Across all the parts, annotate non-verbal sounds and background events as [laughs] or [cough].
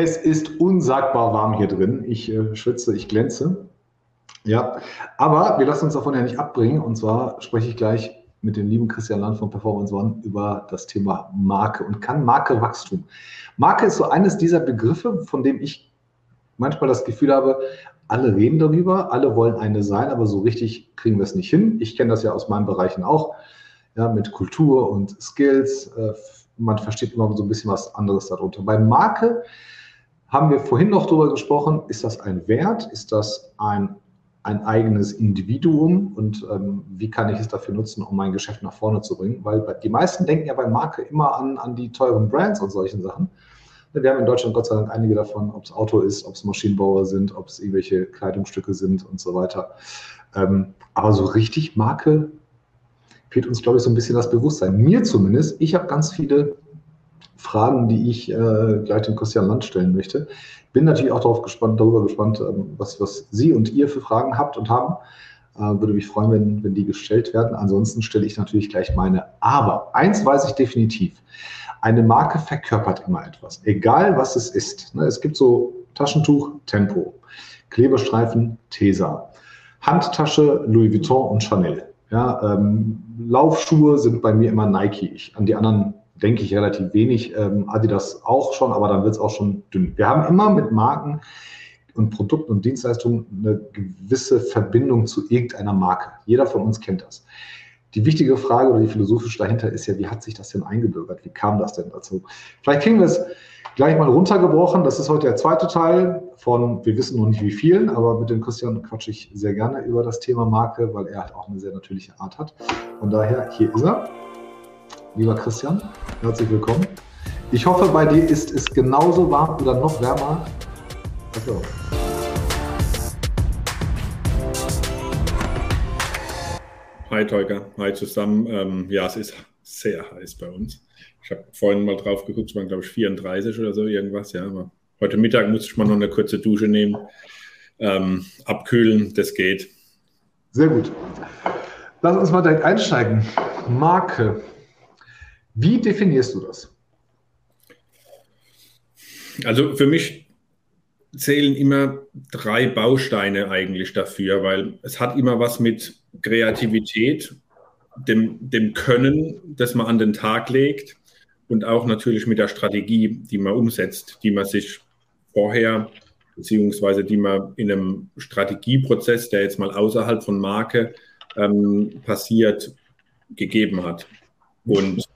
Es ist unsagbar warm hier drin. Ich äh, schwitze, ich glänze. Ja, aber wir lassen uns davon ja nicht abbringen. Und zwar spreche ich gleich mit dem lieben Christian Land von Performance One über das Thema Marke und kann Marke Wachstum. Marke ist so eines dieser Begriffe, von dem ich manchmal das Gefühl habe, alle reden darüber, alle wollen eine sein, aber so richtig kriegen wir es nicht hin. Ich kenne das ja aus meinen Bereichen auch, ja, mit Kultur und Skills. Äh, man versteht immer so ein bisschen was anderes darunter. Bei Marke haben wir vorhin noch darüber gesprochen, ist das ein Wert, ist das ein, ein eigenes Individuum und ähm, wie kann ich es dafür nutzen, um mein Geschäft nach vorne zu bringen? Weil die meisten denken ja bei Marke immer an, an die teuren Brands und solchen Sachen. Wir haben in Deutschland Gott sei Dank einige davon, ob es Auto ist, ob es Maschinenbauer sind, ob es irgendwelche Kleidungsstücke sind und so weiter. Ähm, aber so richtig Marke fehlt uns, glaube ich, so ein bisschen das Bewusstsein. Mir zumindest. Ich habe ganz viele Fragen, die ich äh, gleich dem Christian Land stellen möchte. Bin natürlich auch darauf gespannt, darüber gespannt, ähm, was, was Sie und ihr für Fragen habt und haben. Äh, würde mich freuen, wenn, wenn die gestellt werden. Ansonsten stelle ich natürlich gleich meine. Aber eins weiß ich definitiv. Eine Marke verkörpert immer etwas, egal was es ist. Ne, es gibt so Taschentuch, Tempo, Klebestreifen, Tesa, Handtasche, Louis Vuitton und Chanel. Ja, ähm, Laufschuhe sind bei mir immer Nike. Ich, an die anderen denke ich relativ wenig. Ähm, Adidas auch schon, aber dann wird es auch schon dünn. Wir haben immer mit Marken und Produkten und Dienstleistungen eine gewisse Verbindung zu irgendeiner Marke. Jeder von uns kennt das. Die wichtige Frage oder die philosophische dahinter ist ja, wie hat sich das denn eingebürgert? Wie kam das denn dazu? Vielleicht kriegen wir es gleich mal runtergebrochen. Das ist heute der zweite Teil von, wir wissen noch nicht wie vielen, aber mit dem Christian quatsche ich sehr gerne über das Thema Marke, weil er halt auch eine sehr natürliche Art hat. Von daher, hier ist er. Lieber Christian, herzlich willkommen. Ich hoffe, bei dir ist es genauso warm oder noch wärmer. Also. Hi Teuger, hi zusammen. Ähm, ja, es ist sehr heiß bei uns. Ich habe vorhin mal drauf geguckt, es waren glaube ich 34 oder so irgendwas. Ja, aber heute Mittag muss ich mal noch eine kurze Dusche nehmen. Ähm, abkühlen, das geht. Sehr gut. Lass uns mal direkt einsteigen. Marke. Wie definierst du das? Also für mich zählen immer drei Bausteine eigentlich dafür, weil es hat immer was mit Kreativität, dem, dem Können, das man an den Tag legt und auch natürlich mit der Strategie, die man umsetzt, die man sich vorher beziehungsweise die man in einem Strategieprozess, der jetzt mal außerhalb von Marke ähm, passiert, gegeben hat. Und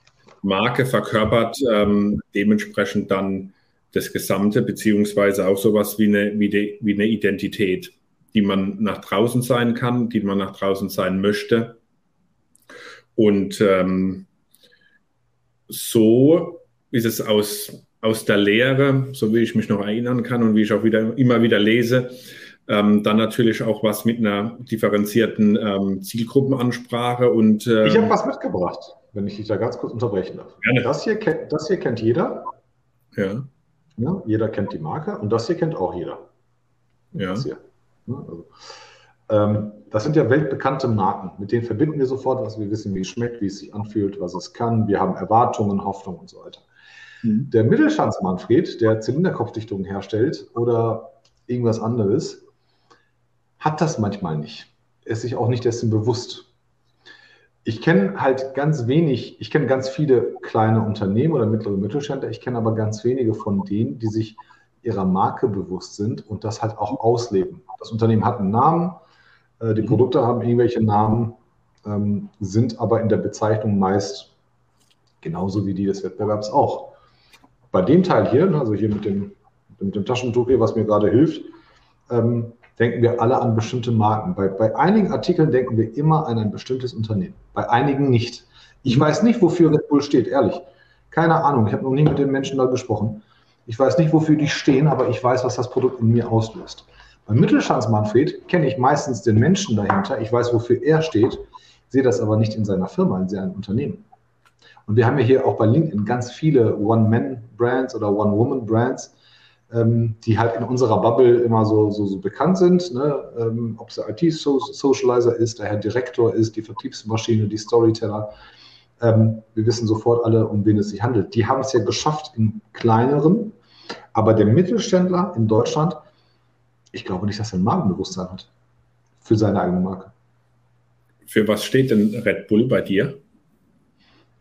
Marke verkörpert ähm, dementsprechend dann das Gesamte, beziehungsweise auch sowas wie eine, wie, de, wie eine Identität, die man nach draußen sein kann, die man nach draußen sein möchte. Und ähm, so ist es aus, aus der Lehre, so wie ich mich noch erinnern kann und wie ich auch wieder, immer wieder lese, ähm, dann natürlich auch was mit einer differenzierten ähm, Zielgruppenansprache und. Ähm, ich habe was mitgebracht wenn ich dich da ganz kurz unterbrechen darf. Gerne. Das hier, kennt, das hier kennt jeder. Ja. ja. Jeder kennt die Marke und das hier kennt auch jeder. Ja. Das, hier. Also, ähm, das sind ja weltbekannte Marken, mit denen verbinden wir sofort, was wir wissen, wie es schmeckt, wie es sich anfühlt, was es kann. Wir haben Erwartungen, Hoffnung und so weiter. Mhm. Der Mittelstandsmanfred, der Zylinderkopfdichtungen herstellt oder irgendwas anderes, hat das manchmal nicht. Er ist sich auch nicht dessen bewusst ich kenne halt ganz wenig, ich kenne ganz viele kleine Unternehmen oder mittlere Mittelständler, ich kenne aber ganz wenige von denen, die sich ihrer Marke bewusst sind und das halt auch ausleben. Das Unternehmen hat einen Namen, äh, die mhm. Produkte haben irgendwelche Namen, ähm, sind aber in der Bezeichnung meist genauso wie die des Wettbewerbs auch. Bei dem Teil hier, ne, also hier mit dem, mit dem Taschentuch hier, was mir gerade hilft, ähm, denken wir alle an bestimmte Marken. Bei, bei einigen Artikeln denken wir immer an ein bestimmtes Unternehmen, bei einigen nicht. Ich weiß nicht, wofür Red Bull steht, ehrlich. Keine Ahnung, ich habe noch nie mit den Menschen da gesprochen. Ich weiß nicht, wofür die stehen, aber ich weiß, was das Produkt in mir auslöst. Beim Mittelstandsmanfred kenne ich meistens den Menschen dahinter. Ich weiß, wofür er steht, sehe das aber nicht in seiner Firma, in seinem Unternehmen. Und wir haben ja hier auch bei LinkedIn ganz viele One-Man-Brands oder One-Woman-Brands, ähm, die halt in unserer Bubble immer so, so, so bekannt sind. Ne? Ähm, Ob es der IT-Socializer ist, der Herr Direktor ist, die Vertriebsmaschine, die Storyteller. Ähm, wir wissen sofort alle, um wen es sich handelt. Die haben es ja geschafft, in kleineren, Aber der Mittelständler in Deutschland, ich glaube nicht, dass er ein Markenbewusstsein hat für seine eigene Marke. Für was steht denn Red Bull bei dir?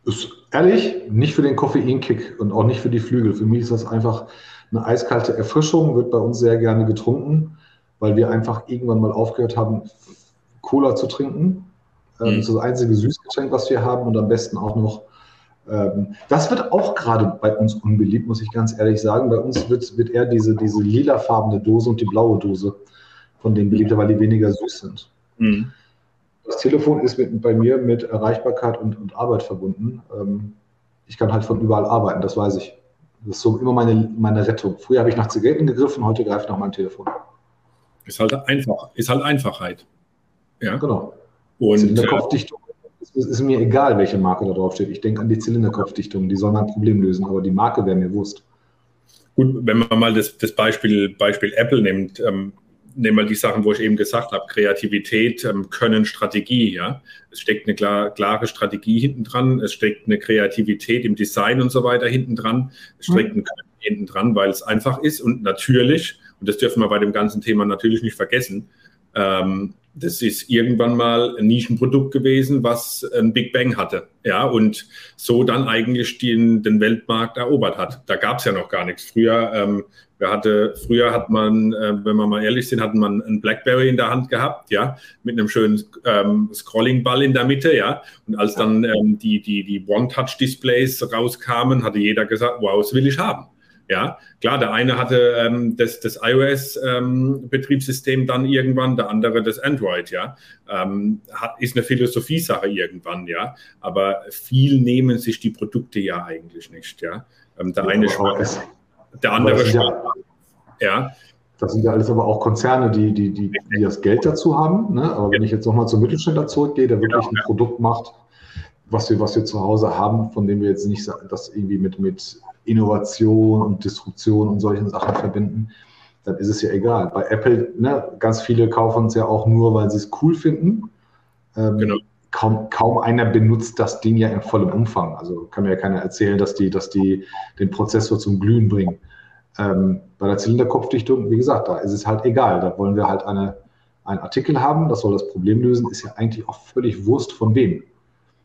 Ist ehrlich, nicht für den Koffeinkick und auch nicht für die Flügel. Für mich ist das einfach eine eiskalte Erfrischung, wird bei uns sehr gerne getrunken, weil wir einfach irgendwann mal aufgehört haben, Cola zu trinken. Ähm, mhm. Das ist das einzige Süßgetränk, was wir haben und am besten auch noch. Ähm, das wird auch gerade bei uns unbeliebt, muss ich ganz ehrlich sagen. Bei uns wird, wird eher diese, diese lilafarbene Dose und die blaue Dose von denen beliebter, weil die weniger süß sind. Mhm. Das Telefon ist mit, bei mir mit Erreichbarkeit und, und Arbeit verbunden. Ähm, ich kann halt von überall arbeiten, das weiß ich. Das ist so immer meine, meine Rettung. Früher habe ich nach Zigaretten gegriffen, heute greife ich nach meinem Telefon. Ist halt einfach, ist halt Einfachheit. Ja. Genau. Und Zylinderkopfdichtung ist, ist mir egal, welche Marke da drauf steht. Ich denke an die Zylinderkopfdichtung, die soll mein Problem lösen, aber die Marke wäre mir Wurst. Gut, wenn man mal das, das Beispiel, Beispiel Apple nimmt, ähm, nehmen wir die Sachen, wo ich eben gesagt habe, Kreativität, ähm, Können, Strategie, ja. Es steckt eine klar, klare Strategie hinten dran, es steckt eine Kreativität im Design und so weiter hinten dran, es steckt mhm. ein Können hinten dran, weil es einfach ist und natürlich, und das dürfen wir bei dem ganzen Thema natürlich nicht vergessen, ähm, das ist irgendwann mal ein Nischenprodukt gewesen, was ein Big Bang hatte, ja, und so dann eigentlich den, den Weltmarkt erobert hat. Da gab es ja noch gar nichts. Früher ähm, hatte, früher hat man, äh, wenn wir mal ehrlich sind, hat man einen Blackberry in der Hand gehabt, ja, mit einem schönen ähm, Scrolling-Ball in der Mitte, ja. Und als dann ähm, die, die, die One-Touch-Displays rauskamen, hatte jeder gesagt, wow, das will ich haben. Ja, klar, der eine hatte ähm, das, das iOS-Betriebssystem ähm, dann irgendwann, der andere das Android, ja. Ähm, hat, ist eine Philosophie-Sache irgendwann, ja. Aber viel nehmen sich die Produkte ja eigentlich nicht, ja. Ähm, der ja, eine schmeckt der andere ja, ja. Das sind ja alles aber auch Konzerne, die, die, die, die das Geld dazu haben. Ne? Aber wenn ich jetzt nochmal zum Mittelständler zurückgehe, der wirklich ein Produkt macht, was wir, was wir zu Hause haben, von dem wir jetzt nicht das irgendwie mit, mit Innovation und Disruption und solchen Sachen verbinden, dann ist es ja egal. Bei Apple, ne, ganz viele kaufen es ja auch nur, weil sie es cool finden. Ähm, genau. Kaum, kaum einer benutzt das Ding ja in vollem Umfang. Also kann mir ja keiner erzählen, dass die, dass die den Prozessor zum Glühen bringen. Ähm, bei der Zylinderkopfdichtung, wie gesagt, da ist es halt egal. Da wollen wir halt eine, einen Artikel haben, das soll das Problem lösen, ist ja eigentlich auch völlig Wurst von wem.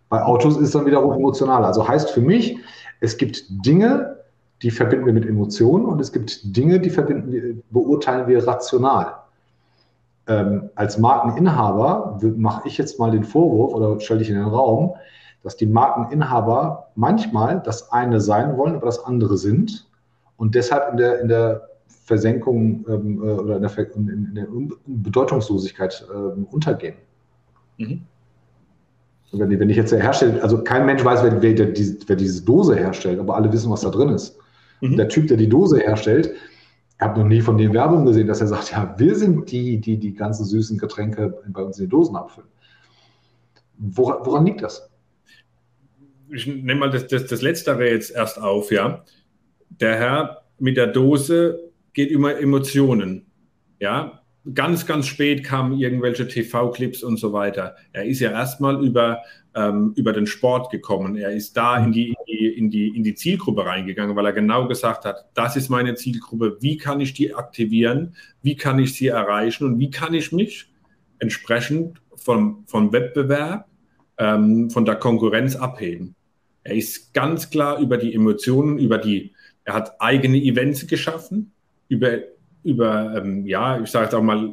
Bei Autos ist es dann wiederum emotional. Also heißt für mich, es gibt Dinge, die verbinden wir mit Emotionen und es gibt Dinge, die verbinden beurteilen wir rational. Ähm, als Markeninhaber mache ich jetzt mal den Vorwurf oder stelle ich in den Raum, dass die Markeninhaber manchmal das eine sein wollen, aber das andere sind und deshalb in der, in der Versenkung ähm, äh, oder in der, in der Bedeutungslosigkeit ähm, untergehen. Mhm. Wenn, wenn ich jetzt herstelle, also kein Mensch weiß, wer, wer, wer, diese Dose herstellt, aber alle wissen, was da drin ist. Mhm. Der Typ, der die Dose herstellt, ich habe noch nie von dem Werbung gesehen, dass er sagt, ja, wir sind die, die die ganzen süßen Getränke bei uns in die Dosen abfüllen. Woran, woran liegt das? Ich nehme mal das, das, das Letztere jetzt erst auf, ja. Der Herr mit der Dose geht über Emotionen. Ja, ganz, ganz spät kamen irgendwelche TV-Clips und so weiter. Er ist ja erstmal über, ähm, über den Sport gekommen. Er ist da in die, in, die, in die Zielgruppe reingegangen, weil er genau gesagt hat, das ist meine Zielgruppe, wie kann ich die aktivieren, wie kann ich sie erreichen und wie kann ich mich entsprechend vom, vom Wettbewerb, ähm, von der Konkurrenz abheben. Er ist ganz klar über die Emotionen, über die, er hat eigene Events geschaffen, über über, ähm, ja, ich sage jetzt auch mal,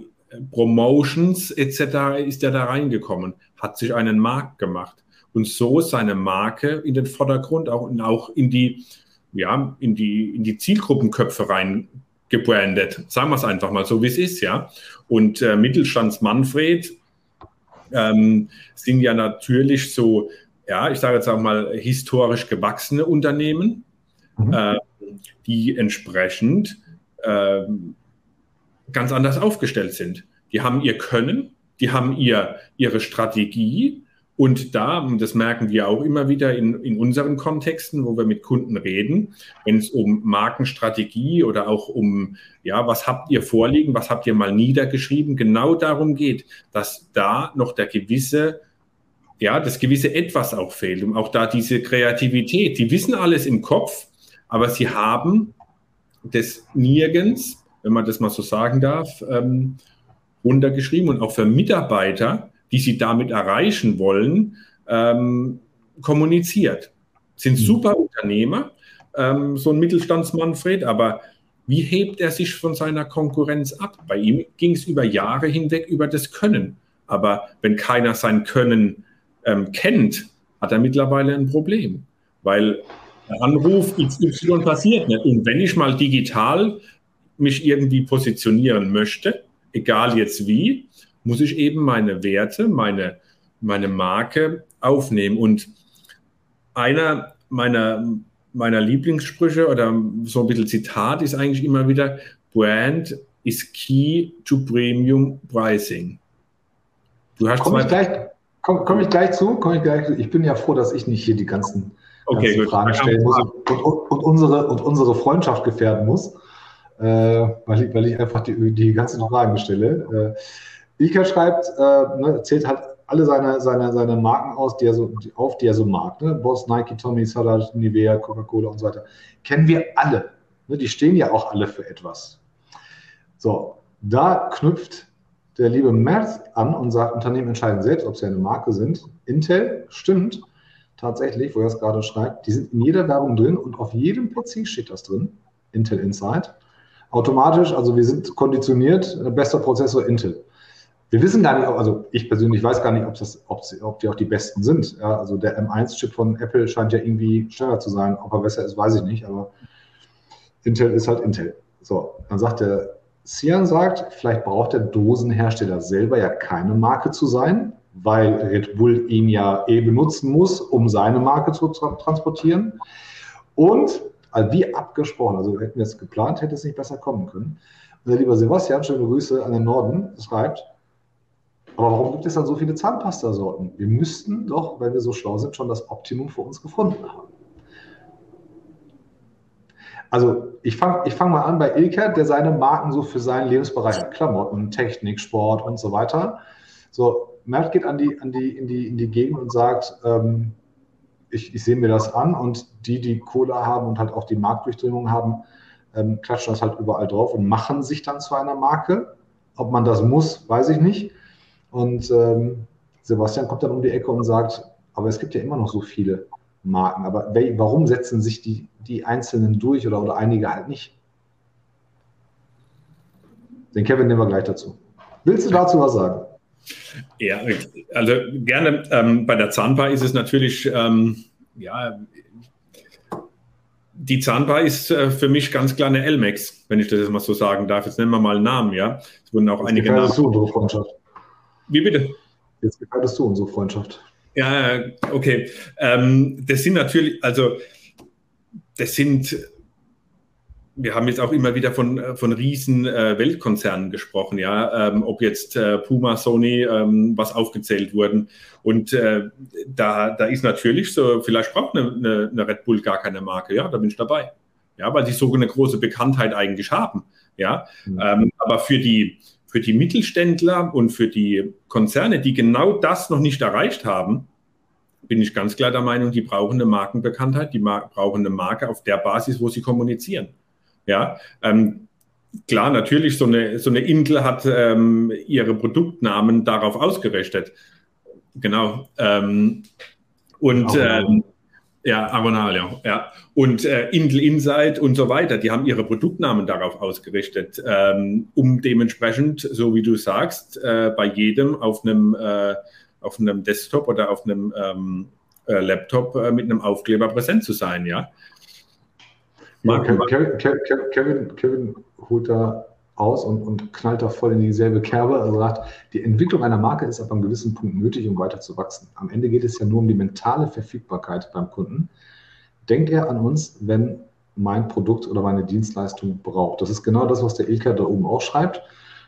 Promotions etc. ist er da reingekommen, hat sich einen Markt gemacht und so seine Marke in den Vordergrund auch, auch in die, ja, in die, in die Zielgruppenköpfe rein gebrandet. Sagen wir es einfach mal so, wie es ist, ja. Und äh, Mittelstands Manfred ähm, sind ja natürlich so, ja, ich sage jetzt auch mal historisch gewachsene Unternehmen, mhm. äh, die entsprechend ähm, ganz anders aufgestellt sind. Die haben ihr Können, die haben ihr, ihre Strategie und da, das merken wir auch immer wieder in, in unseren Kontexten, wo wir mit Kunden reden, wenn es um Markenstrategie oder auch um, ja, was habt ihr vorliegen, was habt ihr mal niedergeschrieben, genau darum geht, dass da noch der gewisse, ja, das gewisse Etwas auch fehlt und auch da diese Kreativität. Die wissen alles im Kopf, aber sie haben des Nirgends, wenn man das mal so sagen darf, ähm, runtergeschrieben und auch für Mitarbeiter, die sie damit erreichen wollen, ähm, kommuniziert. Sind mhm. super Unternehmer, ähm, so ein Mittelstandsmanfred, aber wie hebt er sich von seiner Konkurrenz ab? Bei ihm ging es über Jahre hinweg über das Können. Aber wenn keiner sein Können ähm, kennt, hat er mittlerweile ein Problem. Weil der Anruf XY passiert nicht. Und wenn ich mal digital mich irgendwie positionieren möchte, egal jetzt wie, muss ich eben meine Werte, meine, meine Marke aufnehmen. Und einer meiner, meiner Lieblingssprüche oder so ein bisschen Zitat ist eigentlich immer wieder, Brand is key to premium pricing. Du hast komme ich, gleich, komm, komm ich gleich zu, komm ich gleich Ich bin ja froh, dass ich nicht hier die ganzen, okay, ganzen Fragen stellen muss und, und, und, unsere, und unsere Freundschaft gefährden muss, äh, weil, ich, weil ich einfach die, die ganzen Fragen stelle. Äh, Ilka schreibt, äh, ne, zählt halt alle seine, seine, seine Marken aus, die er so, die, auf, die er so mag. Ne? Boss, Nike, Tommy, Salat, Nivea, Coca-Cola und so weiter. Kennen wir alle. Ne? Die stehen ja auch alle für etwas. So, da knüpft der liebe Merz an und sagt, Unternehmen entscheiden selbst, ob sie eine Marke sind. Intel stimmt tatsächlich, wo er es gerade schreibt, die sind in jeder Werbung drin und auf jedem PC steht das drin. Intel Insight. Automatisch, also wir sind konditioniert, äh, bester Prozessor Intel. Wir wissen gar nicht, also ich persönlich weiß gar nicht, ob, das, ob, sie, ob die auch die besten sind. Ja, also der M1-Chip von Apple scheint ja irgendwie schneller zu sein. Ob er besser ist, weiß ich nicht, aber Intel ist halt Intel. So, dann sagt der Cian sagt, vielleicht braucht der Dosenhersteller selber ja keine Marke zu sein, weil Red Bull ihn ja eh benutzen muss, um seine Marke zu tra transportieren. Und also wie abgesprochen, also hätten wir es geplant, hätte es nicht besser kommen können. Unser lieber Sebastian, schöne Grüße an den Norden, schreibt, aber warum gibt es dann so viele Zahnpasta-Sorten? Wir müssten doch, wenn wir so schlau sind, schon das Optimum für uns gefunden haben. Also ich fange ich fang mal an bei Ilker, der seine Marken so für seinen Lebensbereich hat. Klamotten, Technik, Sport und so weiter. So, Mert geht an die, an die, in, die, in die Gegend und sagt, ähm, ich, ich sehe mir das an und die, die Kohle haben und halt auch die Marktdurchdringung haben, ähm, klatschen das halt überall drauf und machen sich dann zu einer Marke. Ob man das muss, weiß ich nicht. Und ähm, Sebastian kommt dann um die Ecke und sagt, aber es gibt ja immer noch so viele. Marken. Aber warum setzen sich die, die Einzelnen durch oder, oder einige halt nicht? Den Kevin nehmen wir gleich dazu. Willst du dazu was sagen? Ja, also gerne. Ähm, bei der Zahnbar ist es natürlich, ähm, ja, die Zahnbar ist äh, für mich ganz klar eine Elmex, wenn ich das jetzt mal so sagen darf. Jetzt nennen wir mal einen Namen, ja. Es wurden auch Jetzt einige Namen. du unsere Freundschaft. Wie bitte? Jetzt gefährdest du unsere Freundschaft. Ja, okay. Ähm, das sind natürlich, also das sind, wir haben jetzt auch immer wieder von, von riesen äh, Weltkonzernen gesprochen, ja, ähm, ob jetzt äh, Puma, Sony, ähm, was aufgezählt wurden. Und äh, da, da ist natürlich so, vielleicht braucht eine, eine, Red Bull gar keine Marke, ja, da bin ich dabei. Ja, weil sie so eine große Bekanntheit eigentlich haben. Ja, mhm. ähm, aber für die, für die Mittelständler und für die Konzerne, die genau das noch nicht erreicht haben, bin ich ganz klar der Meinung, die brauchen eine Markenbekanntheit, die brauchen eine Marke auf der Basis, wo sie kommunizieren. Ja, ähm, klar, natürlich, so eine, so eine Intel hat ähm, ihre Produktnamen darauf ausgerichtet. Genau. Ähm, und ähm, ja, Agonal, ja. ja. Und äh, Intel Insight und so weiter, die haben ihre Produktnamen darauf ausgerichtet, ähm, um dementsprechend, so wie du sagst, äh, bei jedem auf einem, äh, auf einem Desktop oder auf einem ähm, äh, Laptop äh, mit einem Aufkleber präsent zu sein, ja. Ja Kevin, Kevin, Kevin, Kevin holt da aus und, und knallt da voll in dieselbe Kerbe. Also sagt, die Entwicklung einer Marke ist ab einem gewissen Punkt nötig, um weiter zu wachsen. Am Ende geht es ja nur um die mentale Verfügbarkeit beim Kunden. Denkt er an uns, wenn mein Produkt oder meine Dienstleistung braucht? Das ist genau das, was der Ilka da oben auch schreibt.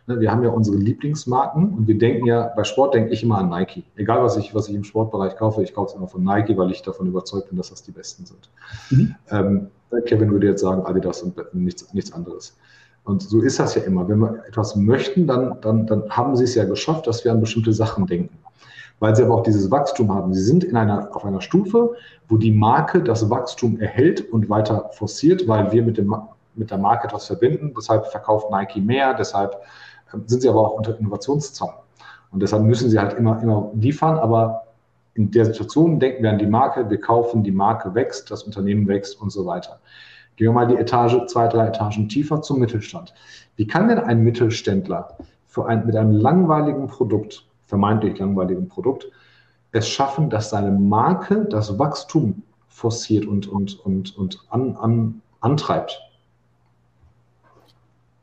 Ne, wir haben ja unsere Lieblingsmarken und wir denken ja, bei Sport denke ich immer an Nike. Egal, was ich, was ich im Sportbereich kaufe, ich kaufe es immer von Nike, weil ich davon überzeugt bin, dass das die besten sind. Mhm. Ähm, Kevin würde jetzt sagen, Adidas und nichts, nichts anderes. Und so ist das ja immer. Wenn wir etwas möchten, dann, dann, dann haben sie es ja geschafft, dass wir an bestimmte Sachen denken. Weil sie aber auch dieses Wachstum haben. Sie sind in einer, auf einer Stufe, wo die Marke das Wachstum erhält und weiter forciert, weil wir mit dem mit der Marke etwas verbinden. Deshalb verkauft Nike mehr, deshalb ähm, sind sie aber auch unter Innovationszwang. Und deshalb müssen sie halt immer, immer liefern, aber in der Situation denken wir an die Marke, wir kaufen, die Marke wächst, das Unternehmen wächst und so weiter. Gehen wir mal die Etage, zwei, drei Etagen tiefer zum Mittelstand. Wie kann denn ein Mittelständler ein, mit einem langweiligen Produkt, vermeintlich langweiligen Produkt, es schaffen, dass seine Marke das Wachstum forciert und, und, und, und an, an, antreibt?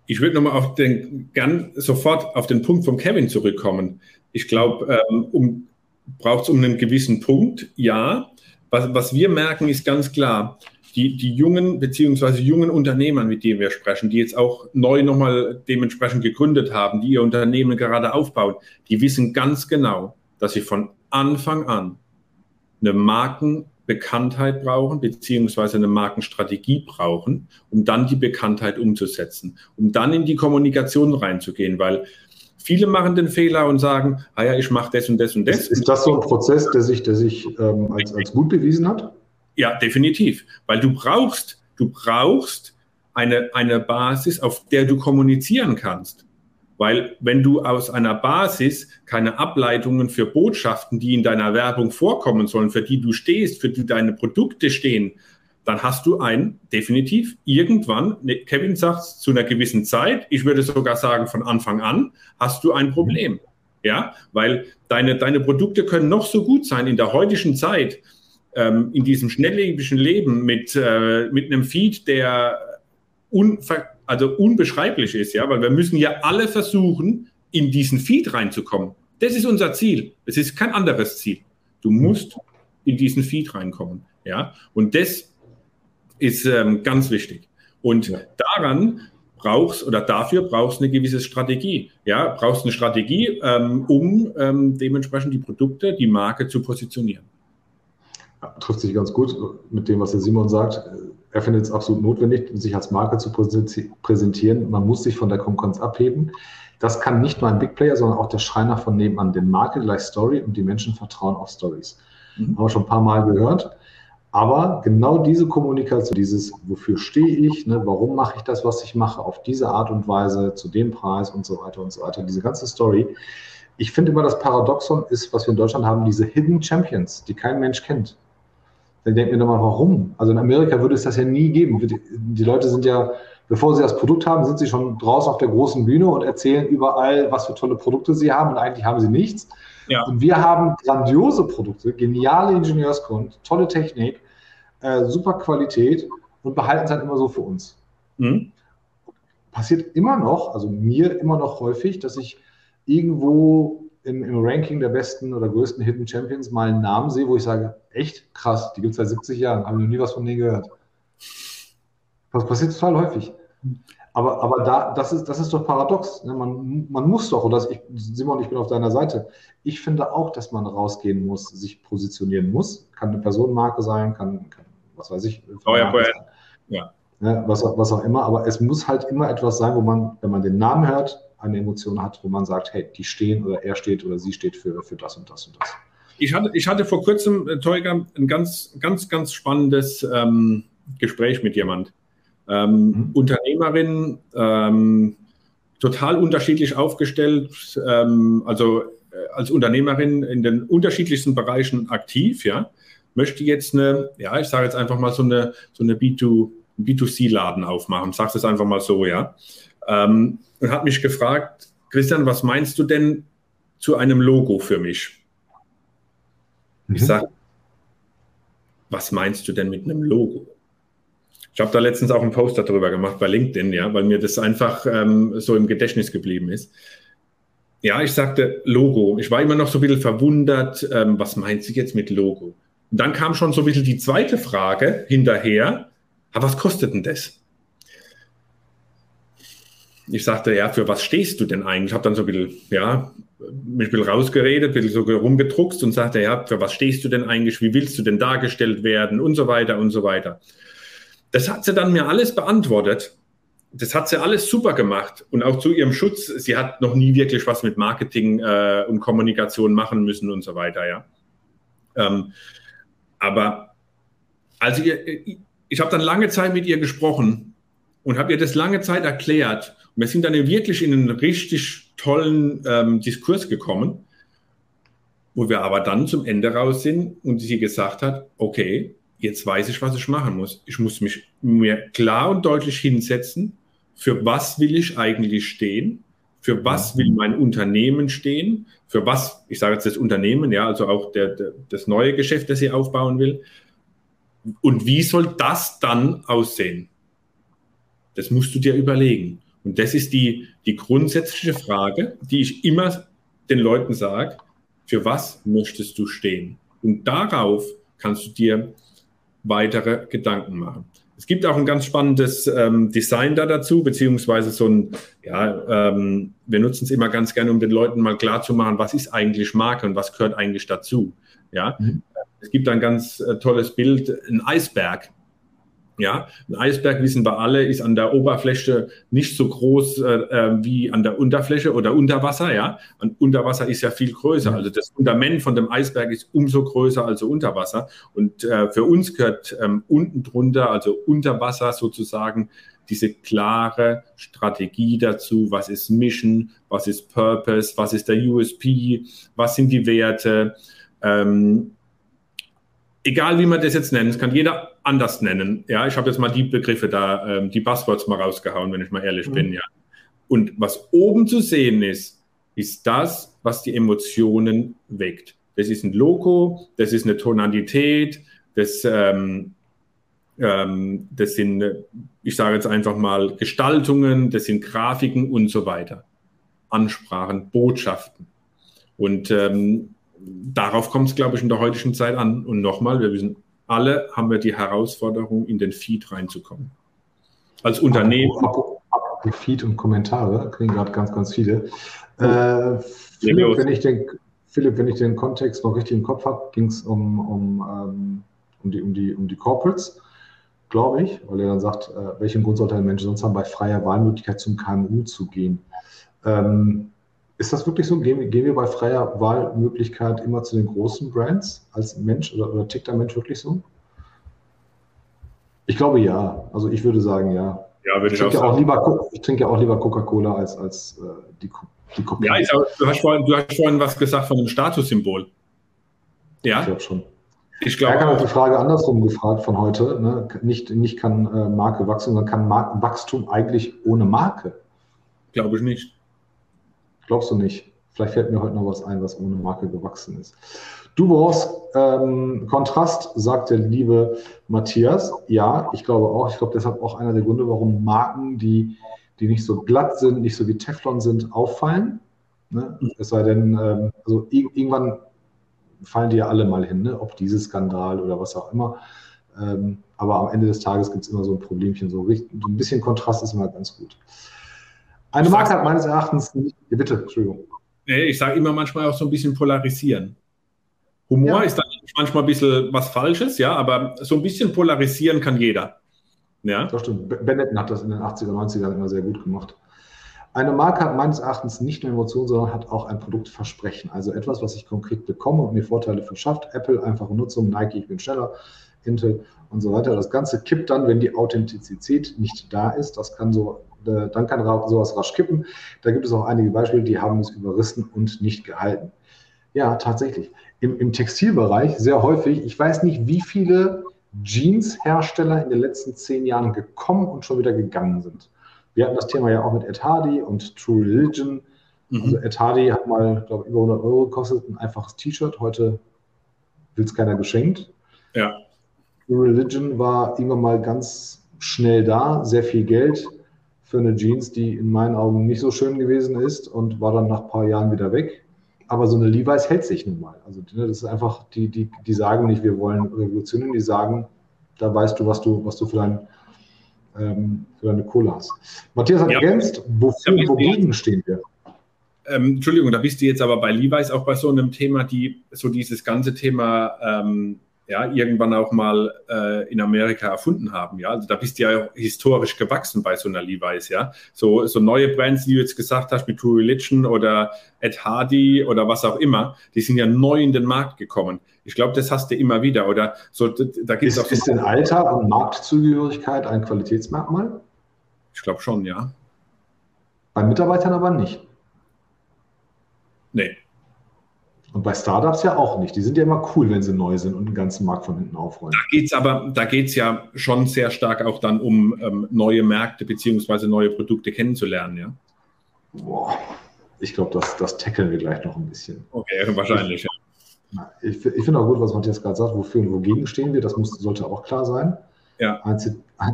Ich würde nochmal auf den, gern sofort auf den Punkt von Kevin zurückkommen. Ich glaube, ähm, um, braucht es um einen gewissen Punkt, ja. Was, was wir merken, ist ganz klar, die, die jungen beziehungsweise jungen Unternehmer, mit denen wir sprechen, die jetzt auch neu nochmal dementsprechend gegründet haben, die ihr Unternehmen gerade aufbauen, die wissen ganz genau, dass sie von Anfang an eine Markenbekanntheit brauchen, beziehungsweise eine Markenstrategie brauchen, um dann die Bekanntheit umzusetzen, um dann in die Kommunikation reinzugehen, weil viele machen den Fehler und sagen, ah ja, ich mache das und das und das. Ist, ist das so ein Prozess, der sich, der sich ähm, als, als gut bewiesen hat? Ja, definitiv. Weil du brauchst, du brauchst eine, eine Basis, auf der du kommunizieren kannst. Weil wenn du aus einer Basis keine Ableitungen für Botschaften, die in deiner Werbung vorkommen sollen, für die du stehst, für die deine Produkte stehen, dann hast du ein definitiv irgendwann, ne, Kevin sagt zu einer gewissen Zeit, ich würde sogar sagen von Anfang an, hast du ein Problem. Ja, weil deine, deine Produkte können noch so gut sein in der heutigen Zeit ähm, in diesem schnelllebigen Leben mit, äh, mit einem Feed, der unver also unbeschreiblich ist, ja, weil wir müssen ja alle versuchen, in diesen Feed reinzukommen. Das ist unser Ziel. Es ist kein anderes Ziel. Du musst in diesen Feed reinkommen, ja. Und das ist ähm, ganz wichtig. Und ja. daran brauchst oder dafür brauchst eine gewisse Strategie. Ja, brauchst eine Strategie, ähm, um ähm, dementsprechend die Produkte, die Marke zu positionieren trifft sich ganz gut mit dem, was der Simon sagt. Er findet es absolut notwendig, sich als Marke zu präsentieren. Man muss sich von der Konkurrenz abheben. Das kann nicht nur ein Big Player, sondern auch der Schreiner von nebenan. Denn Marke gleich Story und die Menschen vertrauen auf Stories. Mhm. Haben wir schon ein paar Mal gehört. Aber genau diese Kommunikation, dieses, wofür stehe ich, ne, warum mache ich das, was ich mache, auf diese Art und Weise, zu dem Preis und so weiter und so weiter, diese ganze Story. Ich finde immer, das Paradoxon ist, was wir in Deutschland haben, diese Hidden Champions, die kein Mensch kennt. Dann denkt mir doch mal, warum? Also in Amerika würde es das ja nie geben. Die Leute sind ja, bevor sie das Produkt haben, sind sie schon draußen auf der großen Bühne und erzählen überall, was für tolle Produkte sie haben und eigentlich haben sie nichts. Ja. Und wir haben grandiose Produkte, geniale Ingenieurskunst, tolle Technik, äh, super Qualität und behalten es halt immer so für uns. Mhm. Passiert immer noch, also mir immer noch häufig, dass ich irgendwo im, im, Ranking der besten oder größten Hidden Champions mal einen Namen sehe, wo ich sage, echt krass, die gibt es seit 70 Jahren, habe ich noch nie was von denen gehört. Das passiert total häufig. Aber, aber da, das, ist, das ist doch paradox. Ne? Man, man muss doch, oder ich, Simon, ich bin auf deiner Seite. Ich finde auch, dass man rausgehen muss, sich positionieren muss. Kann eine Personenmarke sein, kann, kann was weiß ich. Oh ja, ja was, was auch immer. Aber es muss halt immer etwas sein, wo man, wenn man den Namen hört, eine Emotion hat, wo man sagt, hey, die stehen oder er steht oder sie steht für, für das und das und das. Ich hatte, ich hatte vor kurzem, äh, Teuger, ein ganz, ganz, ganz spannendes ähm, Gespräch mit jemand. Ähm, mhm. Unternehmerin, ähm, total unterschiedlich aufgestellt, ähm, also äh, als Unternehmerin in den unterschiedlichsten Bereichen aktiv, ja, möchte jetzt eine, ja, ich sage jetzt einfach mal so eine, so eine B2, B2C-Laden aufmachen, sag's es einfach mal so, ja. Ähm, und hat mich gefragt, Christian, was meinst du denn zu einem Logo für mich? Mhm. Ich sage, was meinst du denn mit einem Logo? Ich habe da letztens auch einen Poster darüber gemacht bei LinkedIn, ja, weil mir das einfach ähm, so im Gedächtnis geblieben ist. Ja, ich sagte Logo. Ich war immer noch so ein bisschen verwundert, ähm, was meint sie jetzt mit Logo? Und dann kam schon so ein bisschen die zweite Frage hinterher, aber was kostet denn das? ich sagte, ja, für was stehst du denn eigentlich? Ich habe dann so ein bisschen, ja, mich ein bisschen rausgeredet, ein bisschen so rumgedruckst und sagte, ja, für was stehst du denn eigentlich? Wie willst du denn dargestellt werden? Und so weiter und so weiter. Das hat sie dann mir alles beantwortet. Das hat sie alles super gemacht. Und auch zu ihrem Schutz, sie hat noch nie wirklich was mit Marketing äh, und Kommunikation machen müssen und so weiter, ja. Ähm, aber also ihr, ich habe dann lange Zeit mit ihr gesprochen und habe ihr das lange Zeit erklärt. Und wir sind dann wirklich in einen richtig tollen ähm, Diskurs gekommen, wo wir aber dann zum Ende raus sind und sie gesagt hat, okay, jetzt weiß ich, was ich machen muss. Ich muss mich mir klar und deutlich hinsetzen, für was will ich eigentlich stehen, für was will mein Unternehmen stehen, für was, ich sage jetzt das Unternehmen, ja, also auch der, der, das neue Geschäft, das sie aufbauen will, und wie soll das dann aussehen? Das musst du dir überlegen. Und das ist die, die grundsätzliche Frage, die ich immer den Leuten sage, für was möchtest du stehen? Und darauf kannst du dir weitere Gedanken machen. Es gibt auch ein ganz spannendes ähm, Design da dazu, beziehungsweise so ein, ja, ähm, wir nutzen es immer ganz gerne, um den Leuten mal klar zu machen, was ist eigentlich Marke und was gehört eigentlich dazu. Ja, mhm. es gibt ein ganz äh, tolles Bild, ein Eisberg. Ja, ein Eisberg, wissen wir alle, ist an der Oberfläche nicht so groß äh, äh, wie an der Unterfläche oder unter Wasser. Ja, und unter Wasser ist ja viel größer. Also das Fundament von dem Eisberg ist umso größer als unter Wasser. Und äh, für uns gehört ähm, unten drunter, also unter Wasser sozusagen, diese klare Strategie dazu. Was ist Mission? Was ist Purpose? Was ist der USP? Was sind die Werte? Ähm, egal wie man das jetzt nennt, das kann jeder anders nennen. Ja, ich habe jetzt mal die Begriffe da, ähm, die Buzzwords mal rausgehauen, wenn ich mal ehrlich mhm. bin, ja. Und was oben zu sehen ist, ist das, was die Emotionen weckt. Das ist ein Logo, das ist eine Tonalität, das, ähm, ähm, das sind, ich sage jetzt einfach mal, Gestaltungen, das sind Grafiken und so weiter. Ansprachen, Botschaften. Und ähm, darauf kommt es, glaube ich, in der heutigen Zeit an. Und nochmal, wir wissen alle, haben wir die Herausforderung, in den Feed reinzukommen. Als Unternehmen. Die Feed und Kommentare kriegen gerade ganz, ganz viele. Oh. Äh, Philipp, wenn ich den, Philipp, wenn ich den Kontext noch richtig im Kopf habe, ging es um, um, ähm, um, die, um, die, um die Corporates, glaube ich, weil er dann sagt, äh, welchen Grund sollte ein Mensch sonst haben, bei freier Wahlmöglichkeit zum KMU zu gehen? Ähm, ist das wirklich so? Gehen, gehen, wir bei freier Wahlmöglichkeit immer zu den großen Brands als Mensch oder, oder tickt der Mensch wirklich so? Ich glaube ja. Also ich würde sagen ja. Ja, würde ich, ich, auch, auch lieber, ich trinke ja auch lieber Coca-Cola als, als äh, die, die Coca Ja, sag, du, hast vorhin, du hast vorhin was gesagt von einem Statussymbol. Ja. Ich glaube schon. Ich glaube. Er hat die Frage andersrum gefragt von heute. Ne? Nicht, nicht kann äh, Marke wachsen, sondern kann Markenwachstum eigentlich ohne Marke? Glaube ich nicht. Glaubst du nicht? Vielleicht fällt mir heute noch was ein, was ohne Marke gewachsen ist. Du brauchst ähm, Kontrast, sagt der liebe Matthias. Ja, ich glaube auch. Ich glaube, deshalb auch einer der Gründe, warum Marken, die, die nicht so glatt sind, nicht so wie Teflon sind, auffallen. Ne? Es sei denn, ähm, also irgendwann fallen die ja alle mal hin, ne? ob dieses Skandal oder was auch immer. Ähm, aber am Ende des Tages gibt es immer so ein Problemchen. So, so ein bisschen Kontrast ist immer ganz gut. Eine Marke hat meines Erachtens nicht. Bitte, Entschuldigung. Ich sage immer manchmal auch so ein bisschen polarisieren. Humor ja. ist dann manchmal ein bisschen was Falsches, ja, aber so ein bisschen polarisieren kann jeder. Ja. Das stimmt. Benetton hat das in den 80er, 90er immer sehr gut gemacht. Eine Marke hat meines Erachtens nicht nur Emotionen, sondern hat auch ein Produktversprechen. Also etwas, was ich konkret bekomme und mir Vorteile verschafft. Apple, einfache Nutzung, Nike, ich bin schneller, Intel und so weiter. Das Ganze kippt dann, wenn die Authentizität nicht da ist. Das kann so dann kann sowas rasch kippen. Da gibt es auch einige Beispiele, die haben es überrissen und nicht gehalten. Ja, tatsächlich. Im, Im, Textilbereich sehr häufig, ich weiß nicht, wie viele Jeans-Hersteller in den letzten zehn Jahren gekommen und schon wieder gegangen sind. Wir hatten das Thema ja auch mit Ed Hardy und True Religion. Mhm. Also Ed Hardy hat mal, glaube ich, über 100 Euro gekostet, ein einfaches T-Shirt. Heute will es keiner geschenkt. Ja. True Religion war irgendwann mal ganz schnell da, sehr viel Geld für eine Jeans, die in meinen Augen nicht so schön gewesen ist und war dann nach ein paar Jahren wieder weg. Aber so eine Levi's hält sich nun mal. Also ne, das ist einfach, die, die, die sagen nicht, wir wollen revolutionieren, die sagen, da weißt du, was du, was du für, dein, ähm, für deine Kohle hast. Matthias hat ja. ergänzt, wofür, wogegen stehen wir? Ähm, Entschuldigung, da bist du jetzt aber bei Levi's auch bei so einem Thema, die so dieses ganze Thema ähm, ja, irgendwann auch mal äh, in Amerika erfunden haben. Ja, also da bist du ja historisch gewachsen bei so einer Levi's. Ja, so, so neue Brands, die du jetzt gesagt hast, mit True Religion oder Ed Hardy oder was auch immer, die sind ja neu in den Markt gekommen. Ich glaube, das hast du immer wieder. Oder so, da gibt es auch. Ist denn Alter und Marktzugehörigkeit ein Qualitätsmerkmal? Ich glaube schon, ja. Bei Mitarbeitern aber nicht. Nee. Und bei Startups ja auch nicht. Die sind ja immer cool, wenn sie neu sind und den ganzen Markt von hinten aufrollen. Da geht es aber, da geht es ja schon sehr stark auch dann um ähm, neue Märkte beziehungsweise neue Produkte kennenzulernen, ja. Boah, ich glaube, das, das tackeln wir gleich noch ein bisschen. Okay, wahrscheinlich, ja. Ich, ich finde auch gut, was Matthias gerade sagt, wofür und wogegen stehen wir, das muss, sollte auch klar sein. Ja. Ein,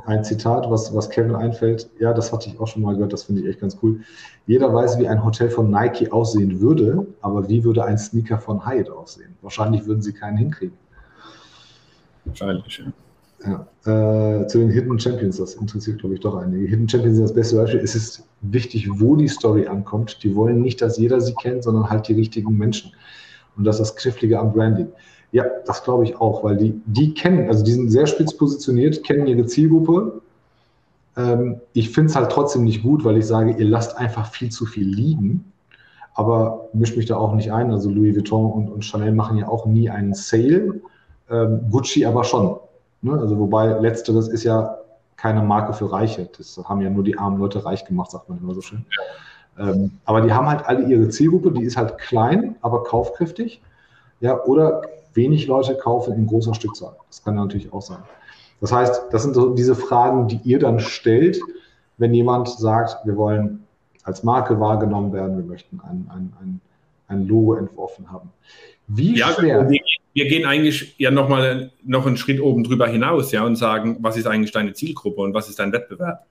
ein, Zitat, was, was Kevin einfällt, ja, das hatte ich auch schon mal gehört, das finde ich echt ganz cool. Jeder weiß, wie ein Hotel von Nike aussehen würde, aber wie würde ein Sneaker von Hyatt aussehen? Wahrscheinlich würden sie keinen hinkriegen. Wahrscheinlich, ja. Ja, äh, zu den Hidden Champions, das interessiert, glaube ich, doch einige. Hidden Champions sind das beste Beispiel. Es ist wichtig, wo die Story ankommt. Die wollen nicht, dass jeder sie kennt, sondern halt die richtigen Menschen. Und das ist das Knifflige am Branding. Ja, das glaube ich auch, weil die, die kennen, also die sind sehr spitz positioniert, kennen ihre Zielgruppe. Ähm, ich finde es halt trotzdem nicht gut, weil ich sage, ihr lasst einfach viel zu viel liegen. Aber mischt mich da auch nicht ein. Also Louis Vuitton und, und Chanel machen ja auch nie einen Sale. Ähm, Gucci aber schon. Ne? Also wobei letzteres ist ja keine Marke für Reiche. Das haben ja nur die armen Leute reich gemacht, sagt man immer so schön. Ähm, aber die haben halt alle ihre Zielgruppe, die ist halt klein, aber kaufkräftig. Ja, oder wenig Leute kaufen in großer Stückzahl. Das kann natürlich auch sein. Das heißt, das sind so diese Fragen, die ihr dann stellt, wenn jemand sagt, wir wollen als Marke wahrgenommen werden, wir möchten ein, ein, ein, ein Logo entworfen haben. Wie ja, schwer. Wir, wir gehen eigentlich ja nochmal noch einen Schritt oben drüber hinaus, ja, und sagen, was ist eigentlich deine Zielgruppe und was ist dein Wettbewerb?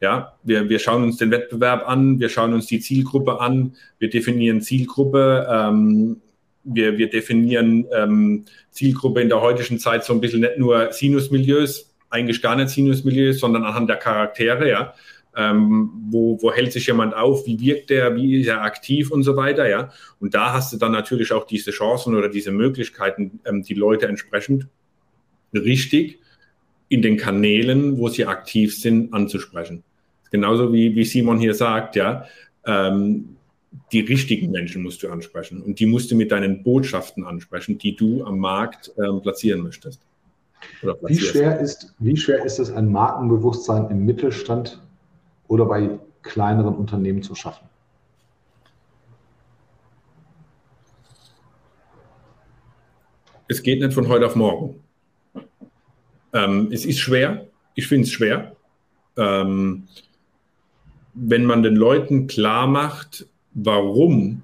Ja, wir, wir schauen uns den Wettbewerb an, wir schauen uns die Zielgruppe an, wir definieren Zielgruppe, ähm, wir, wir definieren ähm, Zielgruppe in der heutigen Zeit so ein bisschen nicht nur Sinusmilieus, eigentlich gar nicht Sinusmilieus, sondern anhand der Charaktere, ja. Ähm, wo, wo hält sich jemand auf, wie wirkt der, wie ist er aktiv und so weiter, ja. Und da hast du dann natürlich auch diese Chancen oder diese Möglichkeiten, ähm, die Leute entsprechend richtig in den Kanälen, wo sie aktiv sind, anzusprechen. Genauso wie, wie Simon hier sagt, ja, ähm, die richtigen Menschen musst du ansprechen und die musst du mit deinen Botschaften ansprechen, die du am Markt ähm, platzieren möchtest. Wie schwer, ist, wie schwer ist es, ein Markenbewusstsein im Mittelstand oder bei kleineren Unternehmen zu schaffen? Es geht nicht von heute auf morgen. Ähm, es ist schwer. Ich finde es schwer. Ähm, wenn man den Leuten klar macht, warum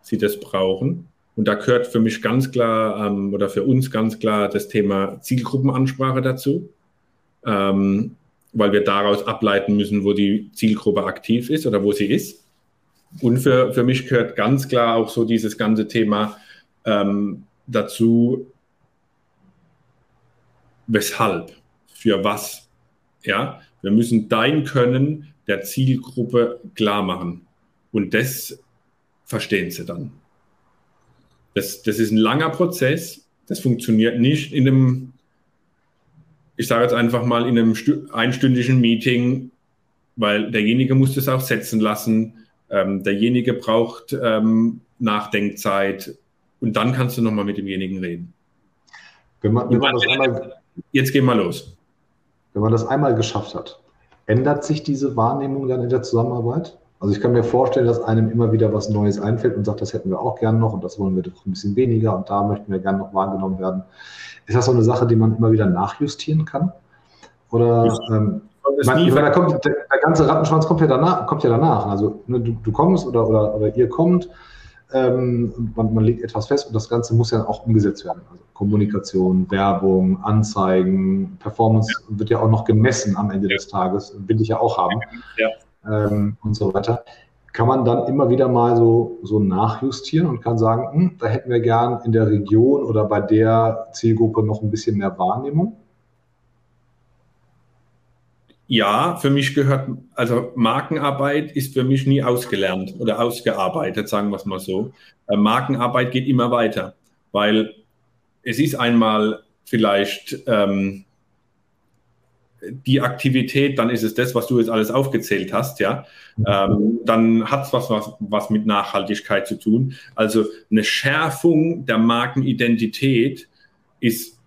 sie das brauchen. Und da gehört für mich ganz klar ähm, oder für uns ganz klar das Thema Zielgruppenansprache dazu, ähm, weil wir daraus ableiten müssen, wo die Zielgruppe aktiv ist oder wo sie ist. Und für, für mich gehört ganz klar auch so dieses ganze Thema ähm, dazu, weshalb, für was. Ja, wir müssen dein Können der Zielgruppe klar machen. Und das verstehen sie dann. Das, das ist ein langer Prozess. Das funktioniert nicht in einem, ich sage jetzt einfach mal, in einem einstündigen Meeting, weil derjenige muss das auch setzen lassen. Ähm, derjenige braucht ähm, Nachdenkzeit und dann kannst du nochmal mit demjenigen reden. Wenn man, wenn man einmal, jetzt gehen wir los. Wenn man das einmal geschafft hat, ändert sich diese Wahrnehmung dann in der Zusammenarbeit? Also ich kann mir vorstellen, dass einem immer wieder was Neues einfällt und sagt, das hätten wir auch gern noch und das wollen wir doch ein bisschen weniger und da möchten wir gern noch wahrgenommen werden. Ist das so eine Sache, die man immer wieder nachjustieren kann? Oder ähm, man, da kommt, der, der, ganze Rattenschwanz kommt ja danach, kommt ja danach. Also ne, du, du, kommst oder, oder, oder ihr kommt, ähm, man, man, legt etwas fest und das Ganze muss ja auch umgesetzt werden. Also Kommunikation, Werbung, Anzeigen, Performance ja. wird ja auch noch gemessen am Ende ja. des Tages, will ich ja auch haben. Ja ähm, und so weiter, kann man dann immer wieder mal so, so nachjustieren und kann sagen, hm, da hätten wir gern in der Region oder bei der Zielgruppe noch ein bisschen mehr Wahrnehmung? Ja, für mich gehört, also Markenarbeit ist für mich nie ausgelernt oder ausgearbeitet, sagen wir es mal so. Äh, Markenarbeit geht immer weiter, weil es ist einmal vielleicht ähm, die Aktivität, dann ist es das, was du jetzt alles aufgezählt hast, ja. Ähm, dann hat es was, was, was mit Nachhaltigkeit zu tun. Also eine Schärfung der Markenidentität ist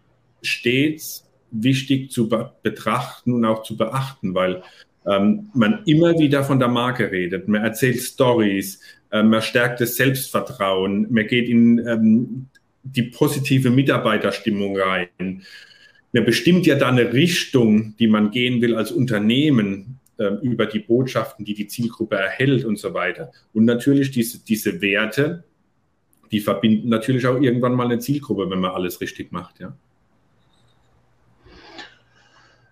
stets wichtig zu be betrachten und auch zu beachten, weil ähm, man immer wieder von der Marke redet, man erzählt Stories, äh, man stärkt das Selbstvertrauen, man geht in ähm, die positive Mitarbeiterstimmung rein. Man bestimmt ja da eine Richtung, die man gehen will als Unternehmen äh, über die Botschaften, die die Zielgruppe erhält und so weiter. Und natürlich diese, diese Werte, die verbinden natürlich auch irgendwann mal eine Zielgruppe, wenn man alles richtig macht. Ja.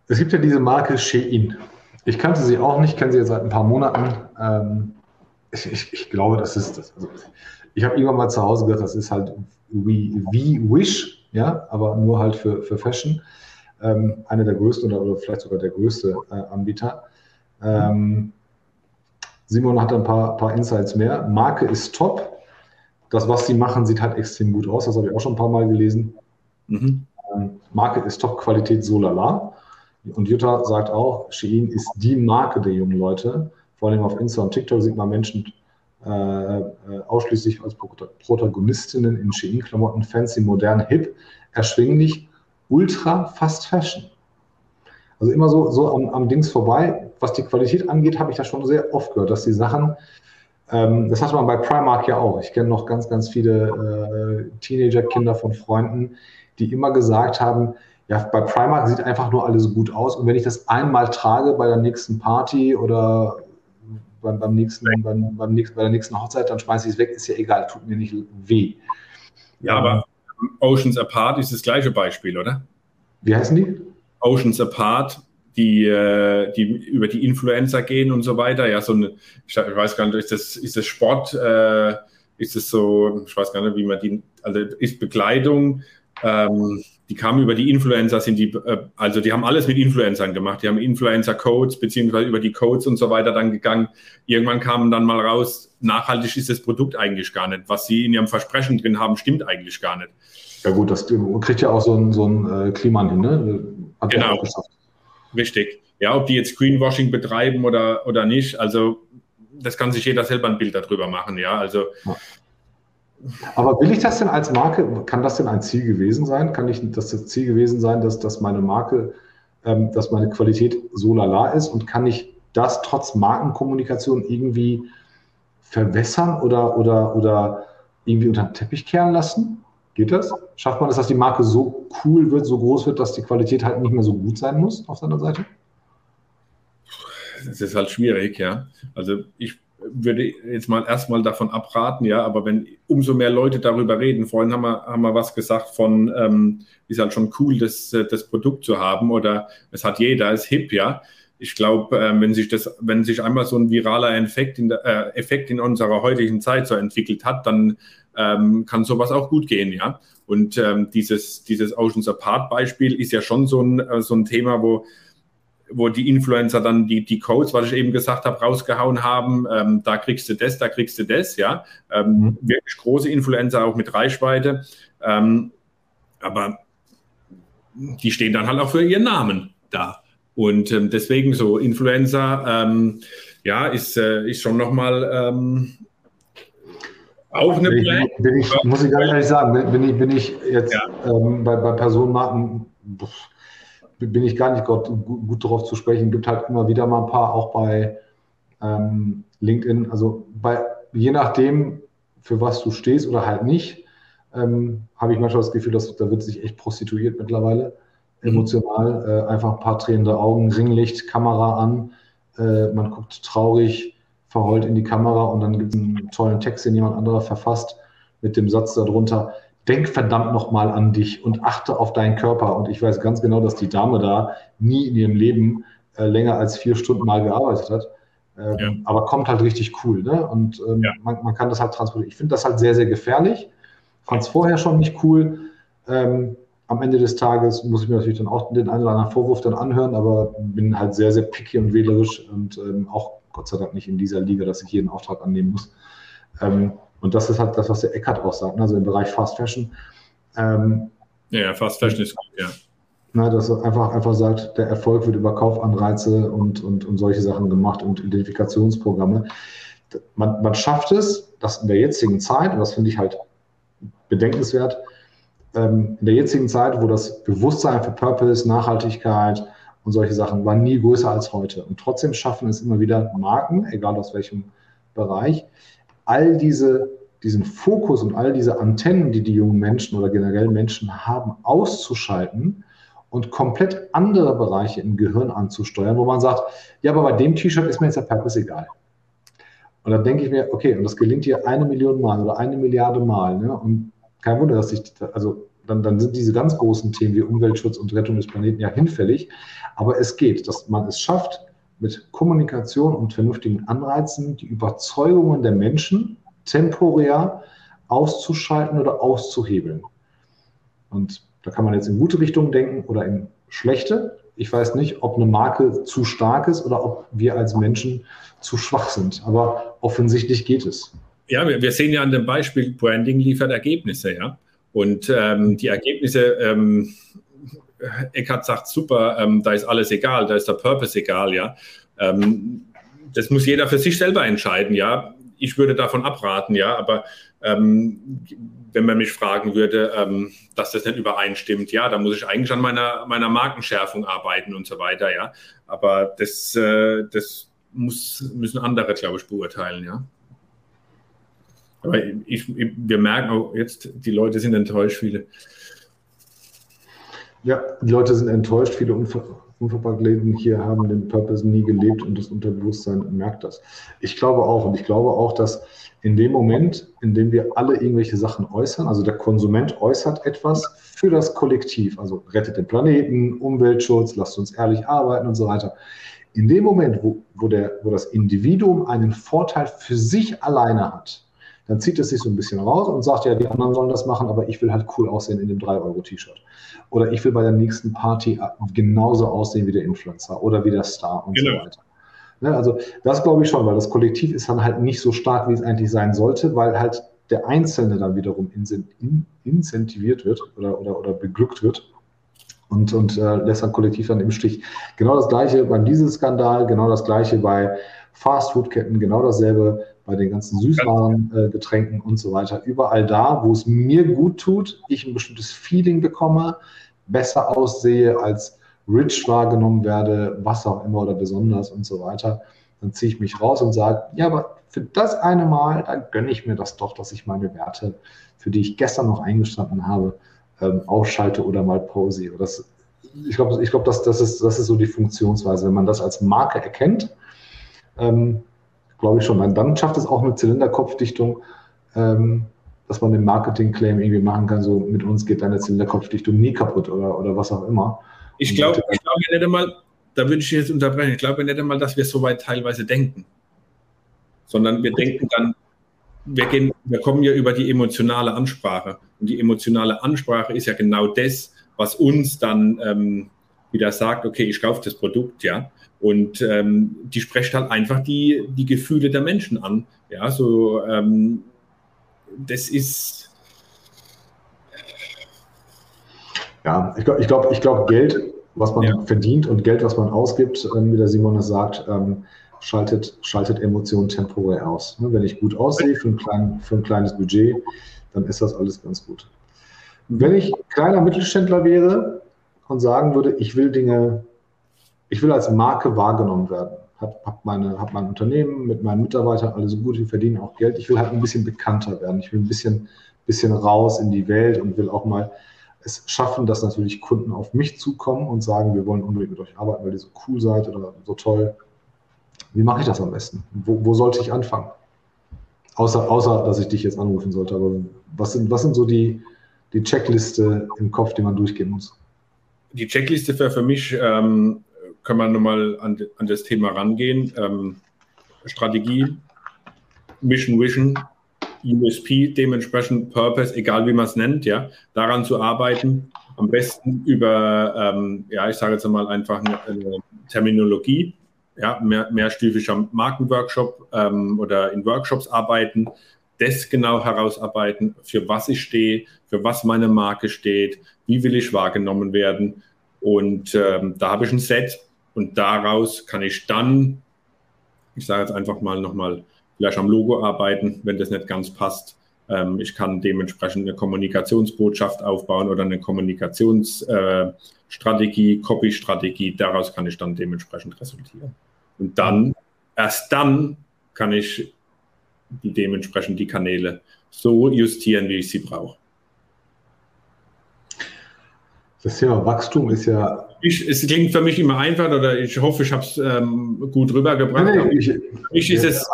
Es gibt ja diese Marke Shein. Ich kannte sie auch nicht, kenne sie jetzt seit ein paar Monaten. Ähm, ich, ich, ich, glaube, das ist das. Also ich habe irgendwann mal zu Hause gedacht, das ist halt wie Wish, ja, aber nur halt für, für Fashion. Ähm, einer der größten oder, oder vielleicht sogar der größte äh, Anbieter. Ähm, Simon hat ein paar, paar Insights mehr. Marke ist top. Das, was sie machen, sieht halt extrem gut aus. Das habe ich auch schon ein paar Mal gelesen. Mhm. Ähm, Marke ist top, Qualität so lala. Und Jutta sagt auch, Shein ist die Marke der jungen Leute. Vor allem auf Insta und TikTok sieht man Menschen ausschließlich als Protagonistinnen in Shein-Klamotten, fancy, modern, hip, erschwinglich, ultra, fast Fashion. Also immer so, so am, am Dings vorbei. Was die Qualität angeht, habe ich das schon sehr oft gehört, dass die Sachen, ähm, das hatte man bei Primark ja auch. Ich kenne noch ganz, ganz viele äh, Teenager-Kinder von Freunden, die immer gesagt haben, ja, bei Primark sieht einfach nur alles gut aus. Und wenn ich das einmal trage bei der nächsten Party oder beim, beim nächsten, beim, beim nächsten, bei der nächsten Hochzeit, dann schmeiße ich es weg, ist ja egal, tut mir nicht weh. Ja, aber Oceans Apart ist das gleiche Beispiel, oder? Wie heißen die? Oceans Apart, die, äh, die über die Influencer gehen und so weiter. Ja, so eine, ich weiß gar nicht, ist das, ist das Sport, äh, ist es so, ich weiß gar nicht, wie man die, also ist Bekleidung, ähm, die kamen über die Influencer, sind die, äh, also die haben alles mit Influencern gemacht. Die haben Influencer-Codes, beziehungsweise über die Codes und so weiter dann gegangen. Irgendwann kamen dann mal raus, nachhaltig ist das Produkt eigentlich gar nicht. Was sie in ihrem Versprechen drin haben, stimmt eigentlich gar nicht. Ja gut, das kriegt ja auch so ein, so ein äh, Klima hin, ne? Hat genau. Richtig. Ja, ob die jetzt Greenwashing betreiben oder, oder nicht, also das kann sich jeder selber ein Bild darüber machen, ja. Also ja. Aber will ich das denn als Marke, kann das denn ein Ziel gewesen sein? Kann ich das, das Ziel gewesen sein, dass, dass meine Marke, ähm, dass meine Qualität so lala ist und kann ich das trotz Markenkommunikation irgendwie verwässern oder, oder, oder irgendwie unter den Teppich kehren lassen? Geht das? Schafft man es, dass die Marke so cool wird, so groß wird, dass die Qualität halt nicht mehr so gut sein muss auf seiner Seite? Das ist halt schwierig, ja. Also ich würde jetzt mal erstmal davon abraten, ja, aber wenn umso mehr Leute darüber reden, vorhin haben wir, haben wir was gesagt von, ähm, ist halt schon cool, das, das Produkt zu haben oder es hat jeder, ist hip, ja. Ich glaube, äh, wenn sich das, wenn sich einmal so ein viraler Effekt in, äh, Effekt in unserer heutigen Zeit so entwickelt hat, dann ähm, kann sowas auch gut gehen, ja. Und ähm, dieses, dieses Oceans Apart Beispiel ist ja schon so ein, äh, so ein Thema, wo wo die Influencer dann die, die Codes, was ich eben gesagt habe, rausgehauen haben. Ähm, da kriegst du das, da kriegst du das, ja. Ähm, mhm. Wirklich große Influencer auch mit Reichweite. Ähm, aber die stehen dann halt auch für ihren Namen da. Und ähm, deswegen so Influencer, ähm, ja, ist, äh, ist schon nochmal ähm, auch eine bin ich, bin ich, Muss ich ganz ehrlich sagen, bin ich, bin ich jetzt ja. ähm, bei, bei Personenmarken, bin ich gar nicht gut, gut darauf zu sprechen. Gibt halt immer wieder mal ein paar, auch bei ähm, LinkedIn. Also bei, je nachdem, für was du stehst oder halt nicht, ähm, habe ich manchmal das Gefühl, dass da wird sich echt prostituiert mittlerweile. Mhm. Emotional, äh, einfach ein paar tränende Augen, Ringlicht, Kamera an, äh, man guckt traurig, verheult in die Kamera und dann gibt es einen tollen Text, den jemand anderer verfasst mit dem Satz darunter, denk verdammt nochmal an dich und achte auf deinen Körper. Und ich weiß ganz genau, dass die Dame da nie in ihrem Leben äh, länger als vier Stunden mal gearbeitet hat. Ähm, ja. Aber kommt halt richtig cool. Ne? Und ähm, ja. man, man, kann das halt transportieren. Ich finde das halt sehr, sehr gefährlich. Fand es vorher schon nicht cool. Ähm, am Ende des Tages muss ich mir natürlich dann auch den einen oder anderen Vorwurf dann anhören, aber bin halt sehr, sehr picky und wählerisch und ähm, auch Gott sei Dank nicht in dieser Liga, dass ich jeden Auftrag annehmen muss. Ähm, und das ist halt das, was der Eckert auch sagt, ne? also im Bereich Fast Fashion. Ähm, ja, Fast Fashion ist gut, ja. Na, dass er einfach, einfach sagt, der Erfolg wird über Kaufanreize und, und, und solche Sachen gemacht und Identifikationsprogramme. Man, man schafft es, dass in der jetzigen Zeit, und das finde ich halt bedenkenswert, ähm, in der jetzigen Zeit, wo das Bewusstsein für Purpose, Nachhaltigkeit und solche Sachen waren nie größer als heute. Und trotzdem schaffen es immer wieder Marken, egal aus welchem Bereich, all diese, diesen Fokus und all diese Antennen, die die jungen Menschen oder generell Menschen haben, auszuschalten und komplett andere Bereiche im Gehirn anzusteuern, wo man sagt, ja, aber bei dem T-Shirt ist mir jetzt der Purpose egal. Und dann denke ich mir, okay, und das gelingt hier eine Million Mal oder eine Milliarde Mal. Ne? Und kein Wunder, dass ich, also dann, dann sind diese ganz großen Themen wie Umweltschutz und Rettung des Planeten ja hinfällig. Aber es geht, dass man es schafft, mit Kommunikation und vernünftigen Anreizen die Überzeugungen der Menschen temporär auszuschalten oder auszuhebeln. Und da kann man jetzt in gute Richtungen denken oder in schlechte. Ich weiß nicht, ob eine Marke zu stark ist oder ob wir als Menschen zu schwach sind. Aber offensichtlich geht es. Ja, wir, sehen ja an dem Beispiel, Branding liefert Ergebnisse, ja. Und ähm, die Ergebnisse, ähm, Eckhard sagt super, ähm, da ist alles egal, da ist der Purpose egal, ja. Ähm, das muss jeder für sich selber entscheiden, ja. Ich würde davon abraten, ja, aber ähm, wenn man mich fragen würde, ähm, dass das nicht übereinstimmt, ja, da muss ich eigentlich an meiner, meiner Markenschärfung arbeiten und so weiter, ja. Aber das, äh, das muss, müssen andere, glaube ich, beurteilen, ja. Aber ich, wir merken auch jetzt, die Leute sind enttäuscht, viele. Ja, die Leute sind enttäuscht. Viele Unverpacktläden hier haben den Purpose nie gelebt und das Unterbewusstsein merkt das. Ich glaube auch und ich glaube auch, dass in dem Moment, in dem wir alle irgendwelche Sachen äußern, also der Konsument äußert etwas für das Kollektiv, also rettet den Planeten, Umweltschutz, lasst uns ehrlich arbeiten und so weiter. In dem Moment, wo, wo, der, wo das Individuum einen Vorteil für sich alleine hat, dann zieht es sich so ein bisschen raus und sagt, ja, die anderen sollen das machen, aber ich will halt cool aussehen in dem 3-Euro-T-Shirt. Oder ich will bei der nächsten Party genauso aussehen wie der Influencer oder wie der Star und genau. so weiter. Ne, also das glaube ich schon, weil das Kollektiv ist dann halt nicht so stark, wie es eigentlich sein sollte, weil halt der Einzelne dann wiederum incentiviert wird oder, oder, oder beglückt wird und, und äh, lässt dann Kollektiv dann im Stich. Genau das gleiche beim Dieselskandal, genau das gleiche bei Fastfood-Ketten, genau dasselbe bei den ganzen Süßwaren, äh, Getränken und so weiter. Überall da, wo es mir gut tut, ich ein bestimmtes Feeling bekomme, besser aussehe, als rich wahrgenommen werde, was auch immer oder besonders und so weiter, dann ziehe ich mich raus und sage, ja, aber für das eine Mal, dann gönne ich mir das doch, dass ich meine Werte, für die ich gestern noch eingestanden habe, ähm, ausschalte oder mal pausiere. Das, ich glaube, ich glaub, das, das, ist, das ist so die Funktionsweise. Wenn man das als Marke erkennt, ähm, glaube ich schon. Weil dann schafft es auch eine Zylinderkopfdichtung, ähm, dass man den Marketing-Claim irgendwie machen kann, so mit uns geht deine Zylinderkopfdichtung nie kaputt oder, oder was auch immer. Ich glaube ich glaub nicht einmal, da würde ich jetzt unterbrechen, ich glaube nicht einmal, dass wir so weit teilweise denken. Sondern wir denken dann, wir, gehen, wir kommen ja über die emotionale Ansprache. Und die emotionale Ansprache ist ja genau das, was uns dann ähm, wieder sagt, okay, ich kaufe das Produkt, ja. Und ähm, die spricht halt einfach die, die Gefühle der Menschen an. Ja, so ähm, das ist. Ja, ich glaube, ich glaube, ich glaub, Geld, was man ja. verdient und Geld, was man ausgibt, ähm, wie der Simon das sagt, ähm, schaltet, schaltet Emotionen temporär aus. Ne, wenn ich gut aussehe für ein, klein, für ein kleines Budget, dann ist das alles ganz gut. Wenn ich kleiner Mittelständler wäre und sagen würde, ich will Dinge ich will als Marke wahrgenommen werden. Habe hab meine, hab mein Unternehmen mit meinen Mitarbeitern, alle so gut, die verdienen auch Geld. Ich will halt ein bisschen bekannter werden. Ich will ein bisschen, bisschen raus in die Welt und will auch mal es schaffen, dass natürlich Kunden auf mich zukommen und sagen, wir wollen unbedingt mit euch arbeiten, weil ihr so cool seid oder so toll. Wie mache ich das am besten? Wo, wo sollte ich anfangen? Außer, außer, dass ich dich jetzt anrufen sollte. Aber was sind, was sind so die, die Checkliste im Kopf, die man durchgehen muss? Die Checkliste wäre für mich ähm, kann man nochmal an, an das Thema rangehen. Ähm, Strategie, Mission, Vision, USP, dementsprechend Purpose, egal wie man es nennt, ja, daran zu arbeiten. Am besten über, ähm, ja, ich sage jetzt mal einfach eine, eine Terminologie, ja, mehr, mehrstufischer Markenworkshop ähm, oder in Workshops arbeiten, das genau herausarbeiten, für was ich stehe, für was meine Marke steht, wie will ich wahrgenommen werden. Und ähm, da habe ich ein Set, und daraus kann ich dann, ich sage jetzt einfach mal nochmal, vielleicht am Logo arbeiten, wenn das nicht ganz passt. Ähm, ich kann dementsprechend eine Kommunikationsbotschaft aufbauen oder eine Kommunikationsstrategie, äh, Copy-Strategie. Daraus kann ich dann dementsprechend resultieren. Und dann, erst dann kann ich die dementsprechend die Kanäle so justieren, wie ich sie brauche. Das Thema Wachstum ist ja. Ich, es klingt für mich immer einfach oder ich hoffe, ich habe es ähm, gut rübergebracht. Nee, ich, ich ist ja, es.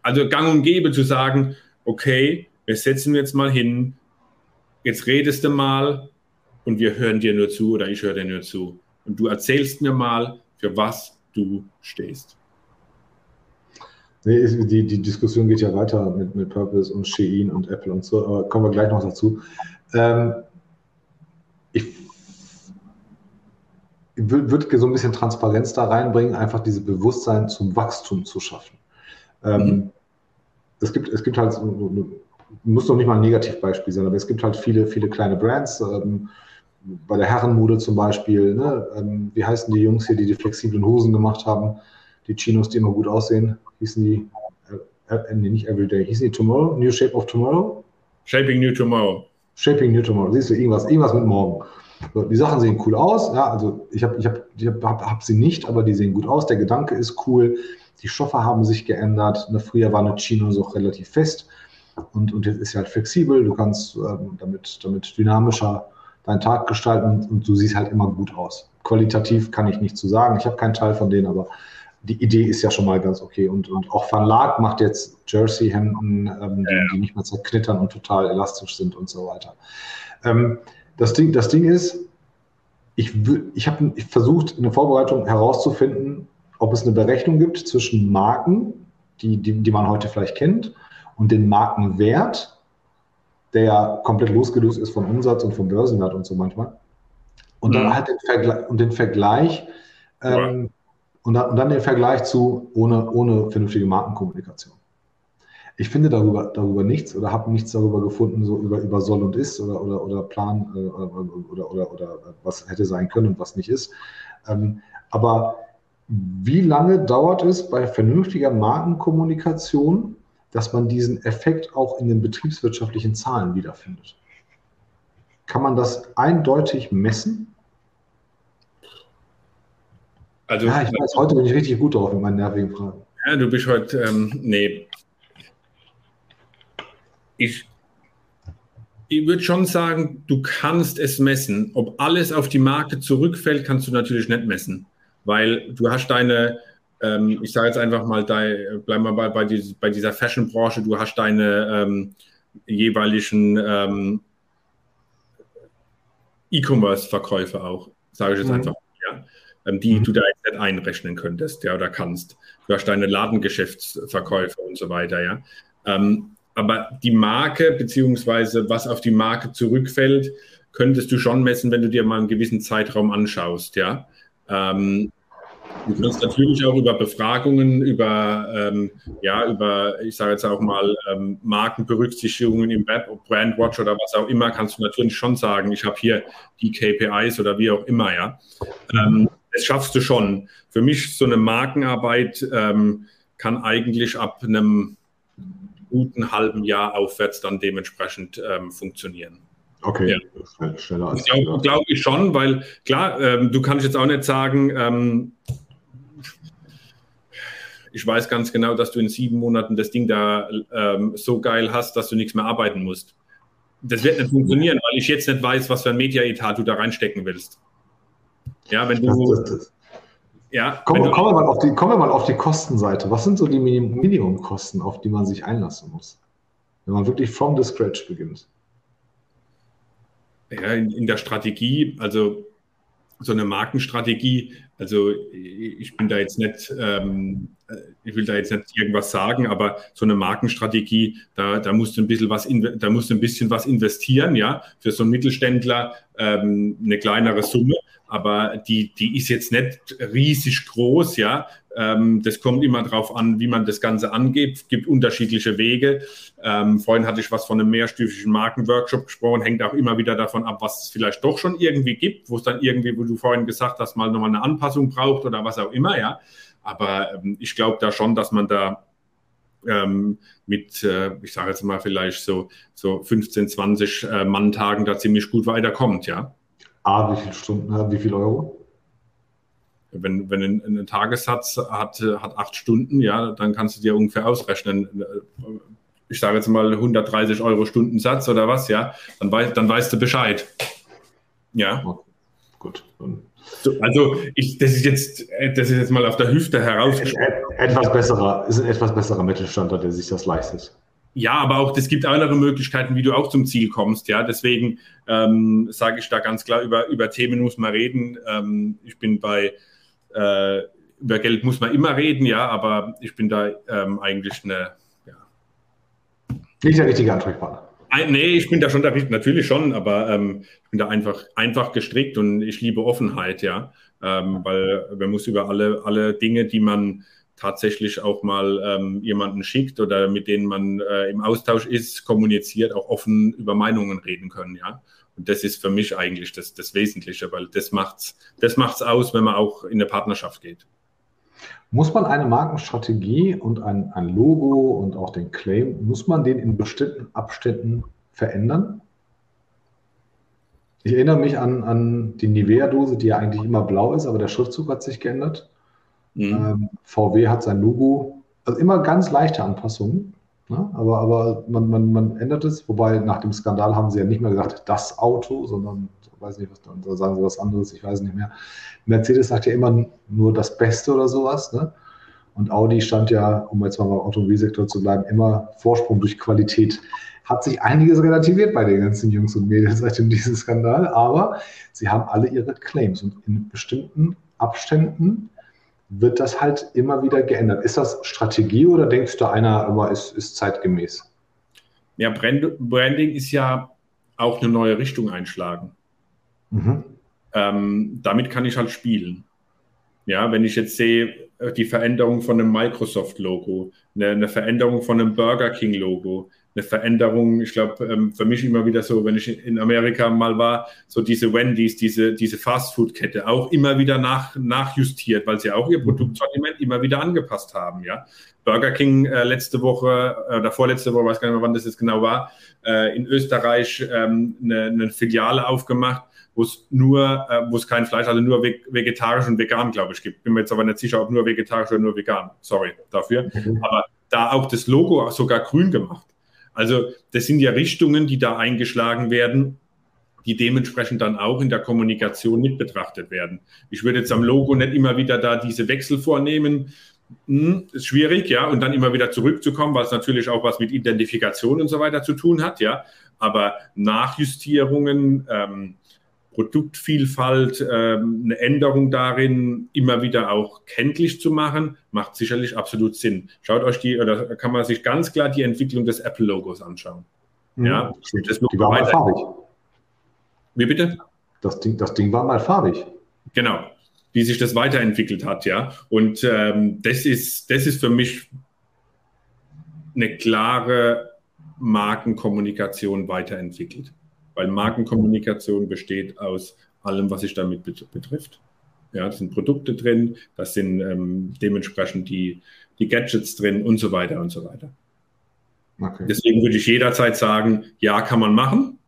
Also gang und gäbe zu sagen, okay, wir setzen jetzt mal hin, jetzt redest du mal und wir hören dir nur zu oder ich höre dir nur zu. Und du erzählst mir mal, für was du stehst. Nee, die, die Diskussion geht ja weiter mit, mit Purpose und Shein und Apple und so, aber kommen wir gleich noch dazu. Ähm, ich würde so ein bisschen Transparenz da reinbringen, einfach dieses Bewusstsein zum Wachstum zu schaffen. Ähm, mhm. es, gibt, es gibt halt, muss noch nicht mal ein Negativbeispiel sein, aber es gibt halt viele, viele kleine Brands. Ähm, bei der Herrenmode zum Beispiel, ne? ähm, wie heißen die Jungs hier, die die flexiblen Hosen gemacht haben, die Chinos, die immer gut aussehen, hießen die, äh, äh, nee, nicht Everyday, hießen die Tomorrow, New Shape of Tomorrow? Shaping New Tomorrow. Shaping New Tomorrow, siehst du, irgendwas, irgendwas mit morgen. So, die Sachen sehen cool aus, ja, also ich habe ich hab, ich hab, hab, sie nicht, aber die sehen gut aus, der Gedanke ist cool, die Stoffe haben sich geändert, ne, früher war eine Chino so relativ fest und, und jetzt ist sie halt flexibel, du kannst ähm, damit, damit dynamischer deinen Tag gestalten und, und, du siehst halt immer gut aus. Qualitativ kann ich nicht zu sagen, ich habe keinen Teil von denen, aber die Idee ist ja schon mal ganz okay. Und, und auch Van Laak macht jetzt Jersey-Hemden, ähm, die, die, nicht mehr zerknittern und total elastisch sind und so weiter. Ähm, das, Ding, das Ding ist, ich, ich habe versucht, in der Vorbereitung herauszufinden, ob es eine Berechnung gibt zwischen Marken, die, die, die man heute vielleicht kennt, und den Markenwert, der ja komplett losgelöst ist von Umsatz und vom Börsenwert und so manchmal. Und mhm. dann halt den Vergleich, und den Vergleich ähm, und dann, und dann den Vergleich zu ohne, ohne vernünftige Markenkommunikation. Ich finde darüber, darüber nichts oder habe nichts darüber gefunden, so über, über soll und ist oder, oder, oder Plan äh, oder, oder, oder was hätte sein können und was nicht ist. Ähm, aber wie lange dauert es bei vernünftiger Markenkommunikation, dass man diesen Effekt auch in den betriebswirtschaftlichen Zahlen wiederfindet? Kann man das eindeutig messen? Also, ja, ich weiß, heute bin ich richtig gut drauf in meinen nervigen Fragen. Ja, du bist heute, ähm, nee. Ich, ich würde schon sagen, du kannst es messen. Ob alles auf die Marke zurückfällt, kannst du natürlich nicht messen. Weil du hast deine, ähm, ich sage jetzt einfach mal, dein, bleib mal bei, bei, die, bei dieser Fashion-Branche, du hast deine ähm, jeweiligen ähm, E-Commerce-Verkäufe auch, sage ich jetzt mhm. einfach. Ja ähm, die mhm. du da jetzt nicht einrechnen könntest, ja, oder kannst. Du hast deine Ladengeschäftsverkäufe und so weiter, ja. Ähm, aber die Marke, beziehungsweise was auf die Marke zurückfällt, könntest du schon messen, wenn du dir mal einen gewissen Zeitraum anschaust, ja. Ähm, Du kannst natürlich auch über Befragungen, über, ähm, ja, über, ich sage jetzt auch mal, ähm, Markenberücksichtigungen im Web, Brandwatch oder was auch immer, kannst du natürlich schon sagen, ich habe hier die KPIs oder wie auch immer, ja. Ähm, das schaffst du schon. Für mich so eine Markenarbeit ähm, kann eigentlich ab einem guten halben Jahr aufwärts dann dementsprechend ähm, funktionieren. Okay, ja. schneller als Glaube glaub ich schon, weil klar, ähm, du kannst jetzt auch nicht sagen, ähm, ich weiß ganz genau, dass du in sieben Monaten das Ding da ähm, so geil hast, dass du nichts mehr arbeiten musst. Das wird nicht funktionieren, weil ich jetzt nicht weiß, was für ein Media-Etat du da reinstecken willst. Ja, wenn du. Das, das, ja, kommen, kommen, wir mal auf die, kommen wir mal auf die Kostenseite. Was sind so die Minimumkosten, auf die man sich einlassen muss, wenn man wirklich from the scratch beginnt? Ja, in, in der Strategie, also so eine Markenstrategie, also ich bin da jetzt nicht, ähm, ich will da jetzt nicht irgendwas sagen, aber so eine Markenstrategie, da, da musst du ein bisschen was, da musst du ein bisschen was investieren, ja, für so einen Mittelständler ähm, eine kleinere Summe aber die, die ist jetzt nicht riesig groß, ja. Ähm, das kommt immer darauf an, wie man das Ganze angeht. Es gibt unterschiedliche Wege. Ähm, vorhin hatte ich was von einem mehrstufigen Markenworkshop gesprochen, hängt auch immer wieder davon ab, was es vielleicht doch schon irgendwie gibt, wo es dann irgendwie, wo du vorhin gesagt hast, mal nochmal eine Anpassung braucht oder was auch immer, ja. Aber ähm, ich glaube da schon, dass man da ähm, mit, äh, ich sage jetzt mal vielleicht so, so 15, 20 äh, Manntagen da ziemlich gut weiterkommt, ja. Ah, wie viele Stunden, wie viel Euro? Wenn, wenn ein, ein Tagessatz hat, hat acht Stunden, ja, dann kannst du dir ungefähr ausrechnen, ich sage jetzt mal 130 Euro Stundensatz oder was, ja, dann, weiß, dann weißt du Bescheid. Ja. Gut. Also ich, das ist jetzt, das ist jetzt mal auf der Hüfte heraus. Etwas besserer, ist ein etwas besserer Mittelstander, der sich das leistet. Ja, aber auch es gibt andere Möglichkeiten, wie du auch zum Ziel kommst. Ja, deswegen ähm, sage ich da ganz klar über über Themen muss man reden. Ähm, ich bin bei äh, über Geld muss man immer reden, ja, aber ich bin da ähm, eigentlich eine nicht der richtige Ansprechpartner. Nee, ich bin da schon natürlich schon, aber ähm, ich bin da einfach, einfach gestrickt und ich liebe Offenheit, ja. Ähm, weil man muss über alle, alle Dinge, die man tatsächlich auch mal ähm, jemanden schickt oder mit denen man äh, im Austausch ist, kommuniziert, auch offen über Meinungen reden können, ja. Und das ist für mich eigentlich das, das Wesentliche, weil das macht's, das macht's aus, wenn man auch in eine Partnerschaft geht. Muss man eine Markenstrategie und ein, ein Logo und auch den Claim, muss man den in bestimmten Abständen verändern? Ich erinnere mich an, an die Nivea-Dose, die ja eigentlich immer blau ist, aber der Schriftzug hat sich geändert. Mhm. Ähm, VW hat sein Logo, also immer ganz leichte Anpassungen, ne? aber, aber man, man, man ändert es. Wobei nach dem Skandal haben sie ja nicht mehr gesagt, das Auto, sondern weiß nicht, was da sagen sie was anderes, ich weiß nicht mehr. Mercedes sagt ja immer nur das Beste oder sowas, ne? Und Audi stand ja, um jetzt mal beim Automobilsektor zu bleiben, immer Vorsprung durch Qualität. Hat sich einiges relativiert bei den ganzen Jungs und Mädels seit diesem Skandal, aber sie haben alle ihre Claims und in bestimmten Abständen wird das halt immer wieder geändert. Ist das Strategie oder denkst du, einer aber ist, ist zeitgemäß? Ja, Branding ist ja auch eine neue Richtung einschlagen. Mhm. Ähm, damit kann ich halt spielen. Ja, wenn ich jetzt sehe, äh, die Veränderung von einem Microsoft-Logo, eine, eine, Veränderung von einem Burger King-Logo, eine Veränderung, ich glaube, ähm, für mich immer wieder so, wenn ich in Amerika mal war, so diese Wendy's, diese, diese Fast-Food-Kette auch immer wieder nach, nachjustiert, weil sie auch ihr mhm. Produktsortiment immer wieder angepasst haben. Ja? Burger King äh, letzte Woche äh, oder vorletzte Woche, weiß gar nicht mehr, wann das jetzt genau war, äh, in Österreich ähm, eine, eine Filiale aufgemacht wo es nur, äh, wo es kein Fleisch, also nur vegetarisch und vegan, glaube ich, gibt. Bin mir jetzt aber nicht sicher, ob nur vegetarisch oder nur vegan. Sorry dafür. Mhm. Aber da auch das Logo sogar grün gemacht. Also das sind ja Richtungen, die da eingeschlagen werden, die dementsprechend dann auch in der Kommunikation mit betrachtet werden. Ich würde jetzt am Logo nicht immer wieder da diese Wechsel vornehmen. Hm, ist schwierig, ja, und dann immer wieder zurückzukommen, es natürlich auch was mit Identifikation und so weiter zu tun hat, ja. Aber Nachjustierungen, ähm, Produktvielfalt, ähm, eine Änderung darin immer wieder auch kenntlich zu machen, macht sicherlich absolut Sinn. Schaut euch die, oder kann man sich ganz klar die Entwicklung des Apple-Logos anschauen. Mhm. Ja, das die war mal farbig. Wie bitte? Das Ding, das Ding war mal farbig. Genau, wie sich das weiterentwickelt hat, ja. Und ähm, das, ist, das ist für mich eine klare Markenkommunikation weiterentwickelt weil Markenkommunikation besteht aus allem, was sich damit betrifft. Ja, das sind Produkte drin, das sind ähm, dementsprechend die, die Gadgets drin und so weiter und so weiter. Okay. Deswegen würde ich jederzeit sagen, ja, kann man machen.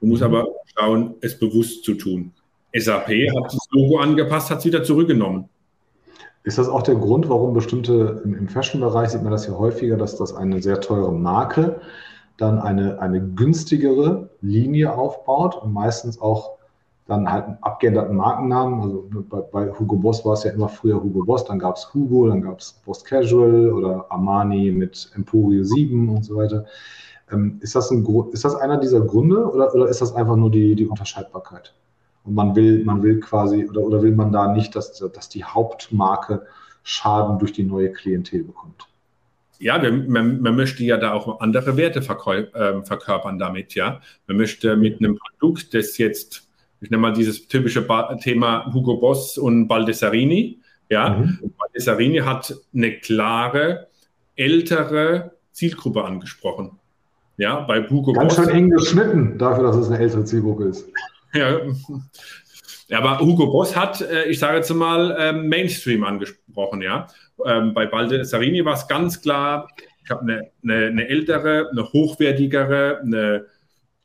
Man muss mhm. aber schauen, es bewusst zu tun. SAP hat das Logo angepasst, hat es wieder zurückgenommen. Ist das auch der Grund, warum bestimmte, im, im Fashion-Bereich sieht man das ja häufiger, dass das eine sehr teure Marke dann eine, eine günstigere Linie aufbaut und meistens auch dann halt einen abgeänderten Markennamen. Also bei, bei, Hugo Boss war es ja immer früher Hugo Boss, dann gab es Hugo, dann gab es Boss Casual oder Armani mit Emporio 7 und so weiter. Ähm, ist, das ein, ist das einer dieser Gründe oder, oder ist das einfach nur die, die Unterscheidbarkeit? Und man will, man will quasi, oder, oder will man da nicht, dass, dass die Hauptmarke Schaden durch die neue Klientel bekommt? Ja, man, man, möchte ja da auch andere Werte äh, verkörpern damit, ja. Man möchte mit einem Produkt, das jetzt, ich nenne mal dieses typische ba Thema Hugo Boss und Baldessarini, ja. Mhm. Baldessarini hat eine klare, ältere Zielgruppe angesprochen. Ja, bei Hugo Ganz Boss. Ganz schön eng geschnitten dafür, dass es eine ältere Zielgruppe ist. Ja, ja, aber Hugo Boss hat, äh, ich sage jetzt mal, ähm, Mainstream angesprochen, ja. Ähm, bei Balde Sarini war es ganz klar Ich habe eine, eine, eine, ältere, eine hochwertigere, eine,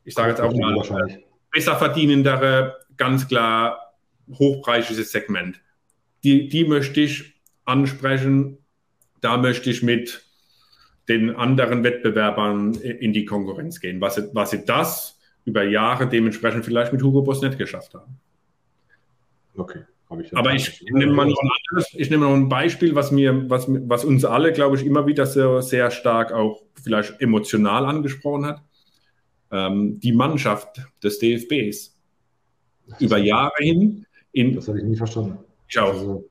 ich sage jetzt auch mal, besser verdienendere, ganz klar hochpreisiges Segment. Die, die möchte ich ansprechen. Da möchte ich mit den anderen Wettbewerbern in die Konkurrenz gehen, was was sie das über Jahre dementsprechend vielleicht mit Hugo Boss nicht geschafft haben. Okay. Ich Aber ich nehme mal noch ein anderes, ich nehme noch ein Beispiel, was mir, was, was uns alle, glaube ich, immer wieder sehr, sehr stark auch vielleicht emotional angesprochen hat. Ähm, die Mannschaft des DFBs. Über Jahre hin. In, das habe ich nie verstanden. Ich auch. Also,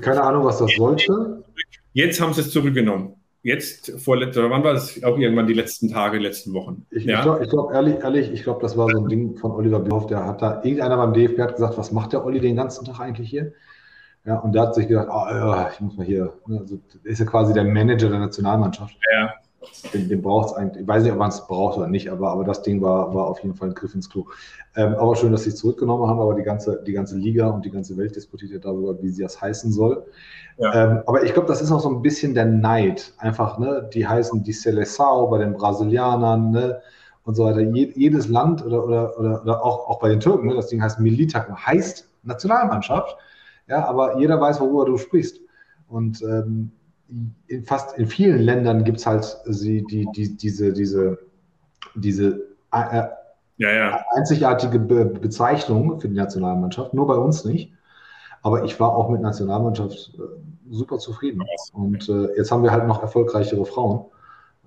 keine Ahnung, was das sollte. Jetzt haben sie es zurückgenommen. Jetzt, vor wann war das? Auch irgendwann die letzten Tage, die letzten Wochen. Ich, ja? ich glaube, glaub, ehrlich, ehrlich, ich glaube, das war so ein Ding von Oliver Bierhoff, der hat da, irgendeiner beim DFB hat gesagt, was macht der Olli den ganzen Tag eigentlich hier? Ja, und der hat sich gedacht, oh, ich muss mal hier, ne, also, ist ja quasi der Manager der Nationalmannschaft. Ja. Den, den braucht es eigentlich, ich weiß nicht, ob man es braucht oder nicht, aber, aber das Ding war, war auf jeden Fall ein Griff ins Klo. Ähm, aber schön, dass sie es zurückgenommen haben, aber die ganze, die ganze Liga und die ganze Welt diskutiert ja darüber, wie sie das heißen soll. Ja. Ähm, aber ich glaube, das ist auch so ein bisschen der Neid. Einfach, ne, die heißen die Seleção bei den Brasilianern, ne, und so weiter. Je, jedes Land oder, oder, oder, oder, auch, auch bei den Türken, ne, das Ding heißt Militak, heißt Nationalmannschaft, ja, aber jeder weiß, worüber du sprichst. Und ähm, in fast in vielen Ländern gibt es halt sie, die, die, diese, diese, diese äh, ja, ja. einzigartige Be Bezeichnung für die Nationalmannschaft, nur bei uns nicht. Aber ich war auch mit Nationalmannschaft äh, super zufrieden. Und äh, jetzt haben wir halt noch erfolgreichere Frauen.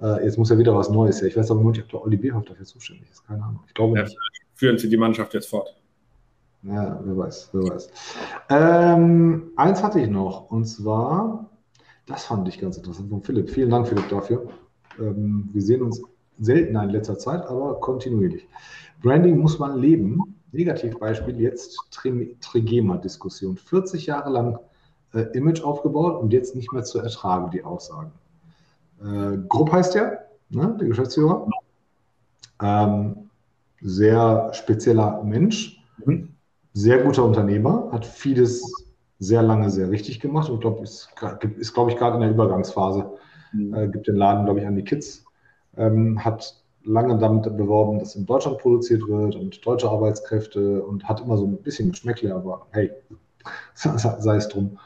Äh, jetzt muss ja wieder was Neues her. Ich weiß aber nur nicht, ob der Olli Bierhoff dafür zuständig ist. Keine Ahnung. Ich glaube ja, nicht. Führen Sie die Mannschaft jetzt fort. Ja, wer weiß, wer weiß. Ähm, eins hatte ich noch, und zwar das fand ich ganz interessant von Philipp. Vielen Dank, Philipp, dafür. Ähm, wir sehen uns selten in letzter Zeit, aber kontinuierlich. Branding muss man leben. Negativbeispiel jetzt Trigema-Diskussion. 40 Jahre lang äh, Image aufgebaut und jetzt nicht mehr zu ertragen, die Aussagen. Äh, Grupp heißt der, ne, der Geschäftsführer. Ähm, sehr spezieller Mensch, mhm. sehr guter Unternehmer, hat vieles sehr lange sehr richtig gemacht und glaube, ist, ist glaube ich, gerade in der Übergangsphase. Mhm. Äh, gibt den Laden, glaube ich, an die Kids. Ähm, hat lange damit beworben, dass in Deutschland produziert wird und deutsche Arbeitskräfte und hat immer so ein bisschen Geschmäckle, aber hey, [laughs] sei es drum.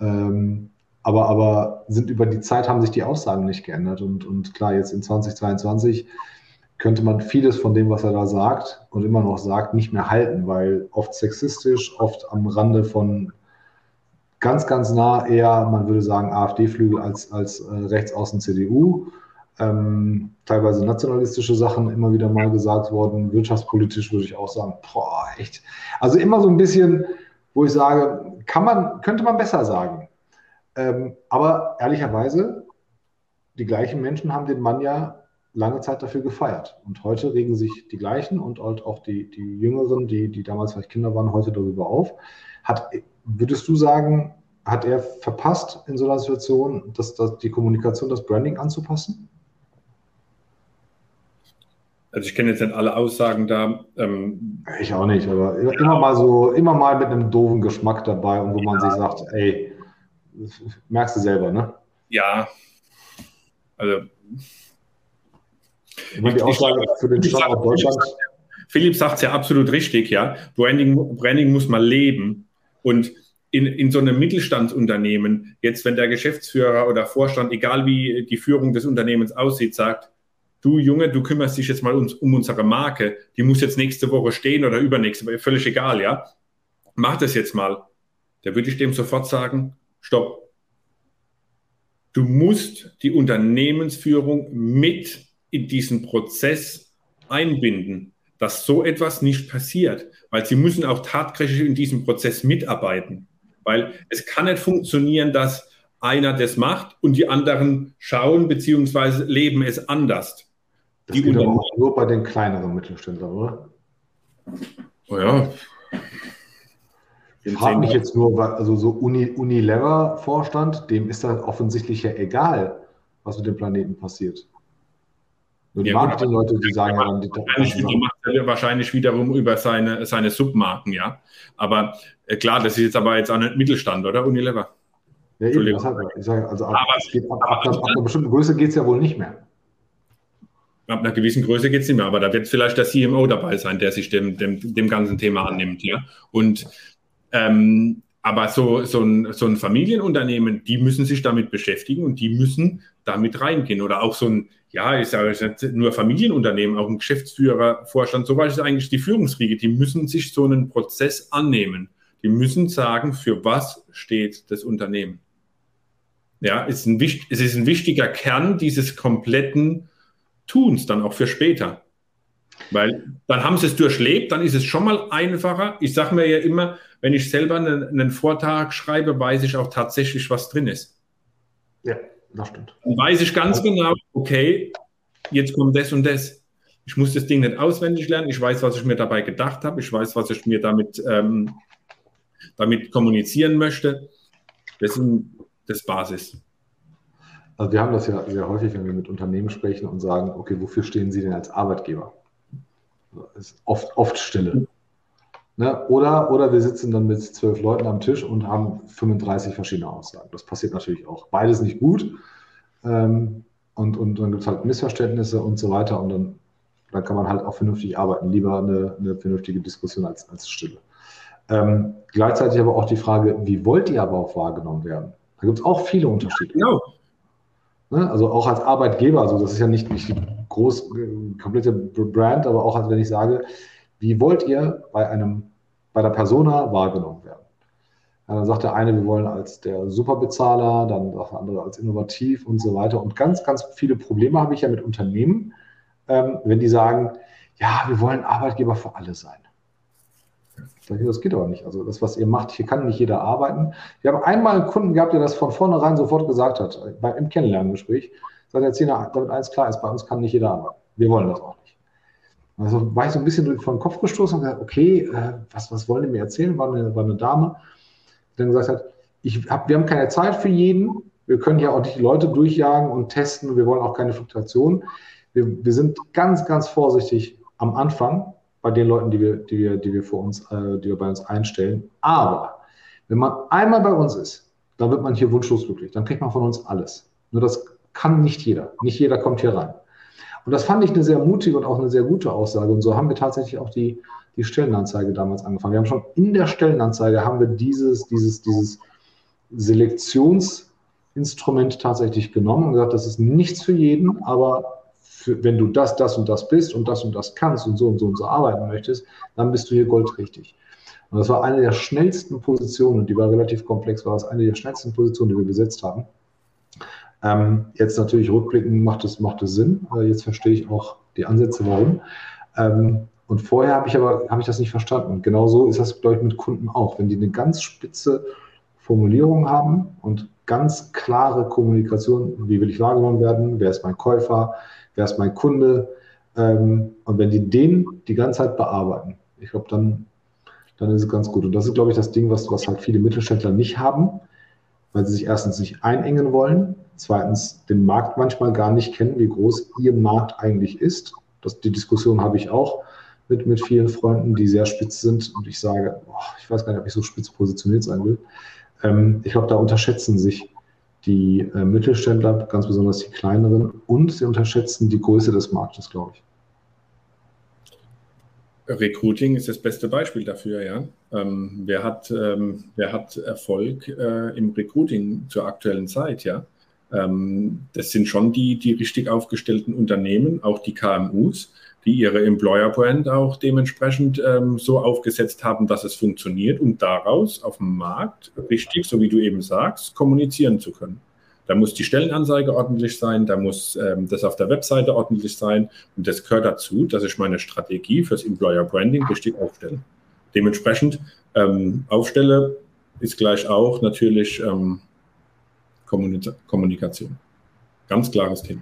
Ähm, aber, aber sind über die Zeit haben sich die Aussagen nicht geändert und, und klar, jetzt in 2022 könnte man vieles von dem, was er da sagt und immer noch sagt, nicht mehr halten, weil oft sexistisch, oft am Rande von ganz, ganz nah eher, man würde sagen, AfD-Flügel als, als äh, rechtsaußen CDU. Ähm, teilweise nationalistische Sachen immer wieder mal gesagt worden. Wirtschaftspolitisch würde ich auch sagen, boah, echt. Also immer so ein bisschen, wo ich sage, kann man, könnte man besser sagen. Ähm, aber ehrlicherweise, die gleichen Menschen haben den Mann ja lange Zeit dafür gefeiert. Und heute regen sich die gleichen und auch die, die Jüngeren, die, die damals vielleicht Kinder waren, heute darüber auf. Hat Würdest du sagen, hat er verpasst in so einer Situation, dass, dass die Kommunikation, das Branding anzupassen? Also ich kenne jetzt nicht alle Aussagen da. Ähm, ich auch nicht, aber ja. immer mal so, immer mal mit einem doofen Geschmack dabei und wo ja. man sich sagt, ey, merkst du selber, ne? Ja. Also. Ich meine, die Aussage für den Standort Deutschland. Philipp sagt es ja absolut richtig, ja. Branding, Branding muss man leben. Und in, in so einem Mittelstandsunternehmen, jetzt wenn der Geschäftsführer oder Vorstand, egal wie die Führung des Unternehmens aussieht, sagt, du Junge, du kümmerst dich jetzt mal um, um unsere Marke, die muss jetzt nächste Woche stehen oder übernächste, völlig egal, ja. Mach das jetzt mal. Da würde ich dem sofort sagen, stopp. Du musst die Unternehmensführung mit in diesen Prozess einbinden, dass so etwas nicht passiert weil sie müssen auch tatkräftig in diesem Prozess mitarbeiten. Weil es kann nicht funktionieren, dass einer das macht und die anderen schauen bzw. leben es anders. Das die geht aber auch nur bei den kleineren Mittelständlern, oder? Oh ja. Ich frage mich jetzt nur, also so Uni, Unilever-Vorstand, dem ist das offensichtlich ja egal, was mit dem Planeten passiert. Nur die ja, Marketing-Leute, die sagen ja dann, die, die macht er wahrscheinlich wiederum über seine, seine Submarken, ja. Aber äh, klar, das ist jetzt aber jetzt auch nicht Mittelstand, oder Unilever? Ja, eben, das hat, ich sage, also ab, aber, geht, ab, ab, ab, einer bestimmten Größe geht es ja wohl nicht mehr. Ab einer gewissen Größe geht es nicht mehr, aber da wird vielleicht der CMO dabei sein, der sich dem, dem, dem ganzen Thema annimmt. Ja? Und ähm, aber so, so, ein, so ein Familienunternehmen, die müssen sich damit beschäftigen und die müssen damit reingehen. Oder auch so ein, ja, ich sage nicht nur Familienunternehmen, auch ein Geschäftsführer, Vorstand, so was ist eigentlich die Führungsriege, die müssen sich so einen Prozess annehmen. Die müssen sagen, für was steht das Unternehmen. Ja, ist ein, es ist ein wichtiger Kern dieses kompletten Tuns dann auch für später. Weil dann haben sie es durchlebt, dann ist es schon mal einfacher. Ich sage mir ja immer, wenn ich selber einen, einen, Vortrag schreibe, weiß ich auch tatsächlich, was drin ist. Ja, das stimmt. Dann weiß ich ganz genau, okay, jetzt kommt das und das. Ich muss das Ding nicht auswendig lernen. Ich weiß, was ich mir dabei gedacht habe. Ich weiß, was ich mir damit, ähm, damit kommunizieren möchte. Das ist das Basis. Also wir haben das ja sehr häufig, wenn wir mit Unternehmen sprechen und sagen, okay, wofür stehen Sie denn als Arbeitgeber? Das ist oft, oft Stille. Ne? Oder, oder wir sitzen dann mit zwölf Leuten am Tisch und haben 35 verschiedene Aussagen. Das passiert natürlich auch. Beides nicht gut. Ähm, und, und dann gibt es halt Missverständnisse und so weiter. Und dann, dann kann man halt auch vernünftig arbeiten. Lieber eine, eine vernünftige Diskussion als, als Stille. Ähm, gleichzeitig aber auch die Frage, wie wollt ihr aber auch wahrgenommen werden? Da gibt es auch viele Unterschiede. Genau. Ne? Also auch als Arbeitgeber, also das ist ja nicht, nicht die groß, komplette Brand, aber auch als wenn ich sage, wie wollt ihr bei einem, bei der Persona wahrgenommen werden? Ja, dann sagt der eine, wir wollen als der Superbezahler, dann sagt der andere als innovativ und so weiter. Und ganz, ganz viele Probleme habe ich ja mit Unternehmen, ähm, wenn die sagen, ja, wir wollen Arbeitgeber für alle sein. Das geht aber nicht. Also das, was ihr macht, hier kann nicht jeder arbeiten. Wir haben einmal einen Kunden gehabt, der das von vornherein sofort gesagt hat, bei, im Kennenlerngespräch. Sagt der Zehner, damit eins klar ist, bei uns kann nicht jeder arbeiten. Wir wollen das auch nicht. Also war ich so ein bisschen vor den Kopf gestoßen und gesagt, okay, äh, was, was wollen die mir erzählen? War eine, war eine Dame, die dann gesagt hat, ich hab, wir haben keine Zeit für jeden. Wir können ja auch nicht Leute durchjagen und testen. Wir wollen auch keine Fluktuation. Wir, wir sind ganz, ganz vorsichtig am Anfang bei den Leuten, die wir, die wir, die wir vor uns, äh, die wir bei uns einstellen. Aber wenn man einmal bei uns ist, dann wird man hier wunschlos glücklich. Dann kriegt man von uns alles. Nur das kann nicht jeder. Nicht jeder kommt hier rein. Und das fand ich eine sehr mutige und auch eine sehr gute Aussage. Und so haben wir tatsächlich auch die, die Stellenanzeige damals angefangen. Wir haben schon in der Stellenanzeige haben wir dieses, dieses, dieses Selektionsinstrument tatsächlich genommen und gesagt, das ist nichts für jeden, aber für, wenn du das, das und das bist und das und das kannst und so und so und so arbeiten möchtest, dann bist du hier goldrichtig. Und das war eine der schnellsten Positionen, und die war relativ komplex, war das eine der schnellsten Positionen, die wir besetzt haben. Ähm, jetzt natürlich rückblickend macht es, macht es Sinn. jetzt verstehe ich auch die Ansätze, warum. Ähm, und vorher habe ich aber habe ich das nicht verstanden. Und genauso ist das, glaube ich, mit Kunden auch. Wenn die eine ganz spitze Formulierung haben und ganz klare Kommunikation, wie will ich wahrgenommen werden, wer ist mein Käufer, wer ist mein Kunde. Ähm, und wenn die den die ganze Zeit bearbeiten, ich glaube, dann, dann ist es ganz gut. Und das ist, glaube ich, das Ding, was, was halt viele Mittelständler nicht haben, weil sie sich erstens nicht einengen wollen, zweitens den Markt manchmal gar nicht kennen, wie groß ihr Markt eigentlich ist. Das, die Diskussion habe ich auch mit, mit vielen Freunden, die sehr spitz sind. Und ich sage, oh, ich weiß gar nicht, ob ich so spitz positioniert sein will. Ähm, ich glaube, da unterschätzen sich die äh, Mittelständler, ganz besonders die kleineren, und sie unterschätzen die Größe des Marktes, glaube ich. Recruiting ist das beste Beispiel dafür, ja. Ähm, wer, hat, ähm, wer hat Erfolg äh, im Recruiting zur aktuellen Zeit, ja? Ähm, das sind schon die, die richtig aufgestellten Unternehmen, auch die KMUs, die ihre Employer Brand auch dementsprechend ähm, so aufgesetzt haben, dass es funktioniert, um daraus auf dem Markt richtig, so wie du eben sagst, kommunizieren zu können. Da muss die Stellenanzeige ordentlich sein, da muss ähm, das auf der Webseite ordentlich sein und das gehört dazu, dass ich meine Strategie fürs Employer Branding richtig aufstelle. Dementsprechend ähm, aufstelle ist gleich auch natürlich ähm, Kommunikation. Ganz klares Thema.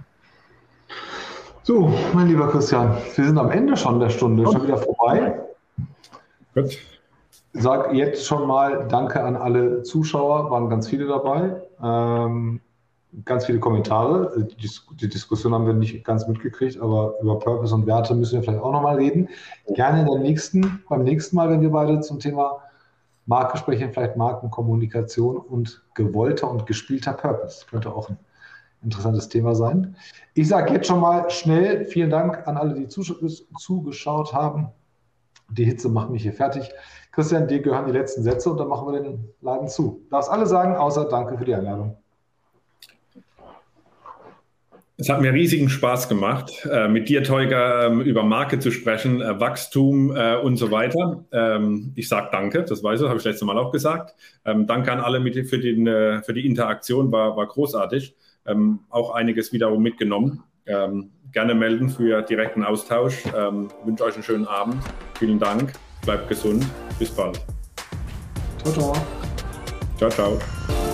So, mein lieber Christian, wir sind am Ende schon der Stunde, schon wieder vorbei. Gut. Sag jetzt schon mal Danke an alle Zuschauer, waren ganz viele dabei. Ähm, ganz viele Kommentare. Die, die, Diskussion haben wir nicht ganz mitgekriegt, aber über Purpose und Werte müssen wir vielleicht auch nochmal reden. Gerne in der nächsten, beim nächsten Mal, wenn wir beide zum Thema Marke sprechen, vielleicht Markenkommunikation und gewollter und gespielter Purpose. Könnte auch ein interessantes Thema sein. Ich sage jetzt schon mal schnell vielen Dank an alle, die zugeschaut haben. Die Hitze macht mich hier fertig. Christian, dir gehören die letzten Sätze und dann machen wir den Laden zu. Darfst alle sagen, außer danke für die Einladung. Es hat mir riesigen Spaß gemacht, äh, mit dir, Teuger, ähm, über Marke zu sprechen, äh, Wachstum äh, und so weiter. Ähm, ich sage danke, das weiß ich, habe ich letztes Mal auch gesagt. Ähm, danke an alle für, den, für die Interaktion, war, war großartig. Auch einiges wiederum mitgenommen. Gerne melden für direkten Austausch. Ich wünsche euch einen schönen Abend. Vielen Dank, bleibt gesund, bis bald. Ciao, ciao. Ciao, ciao.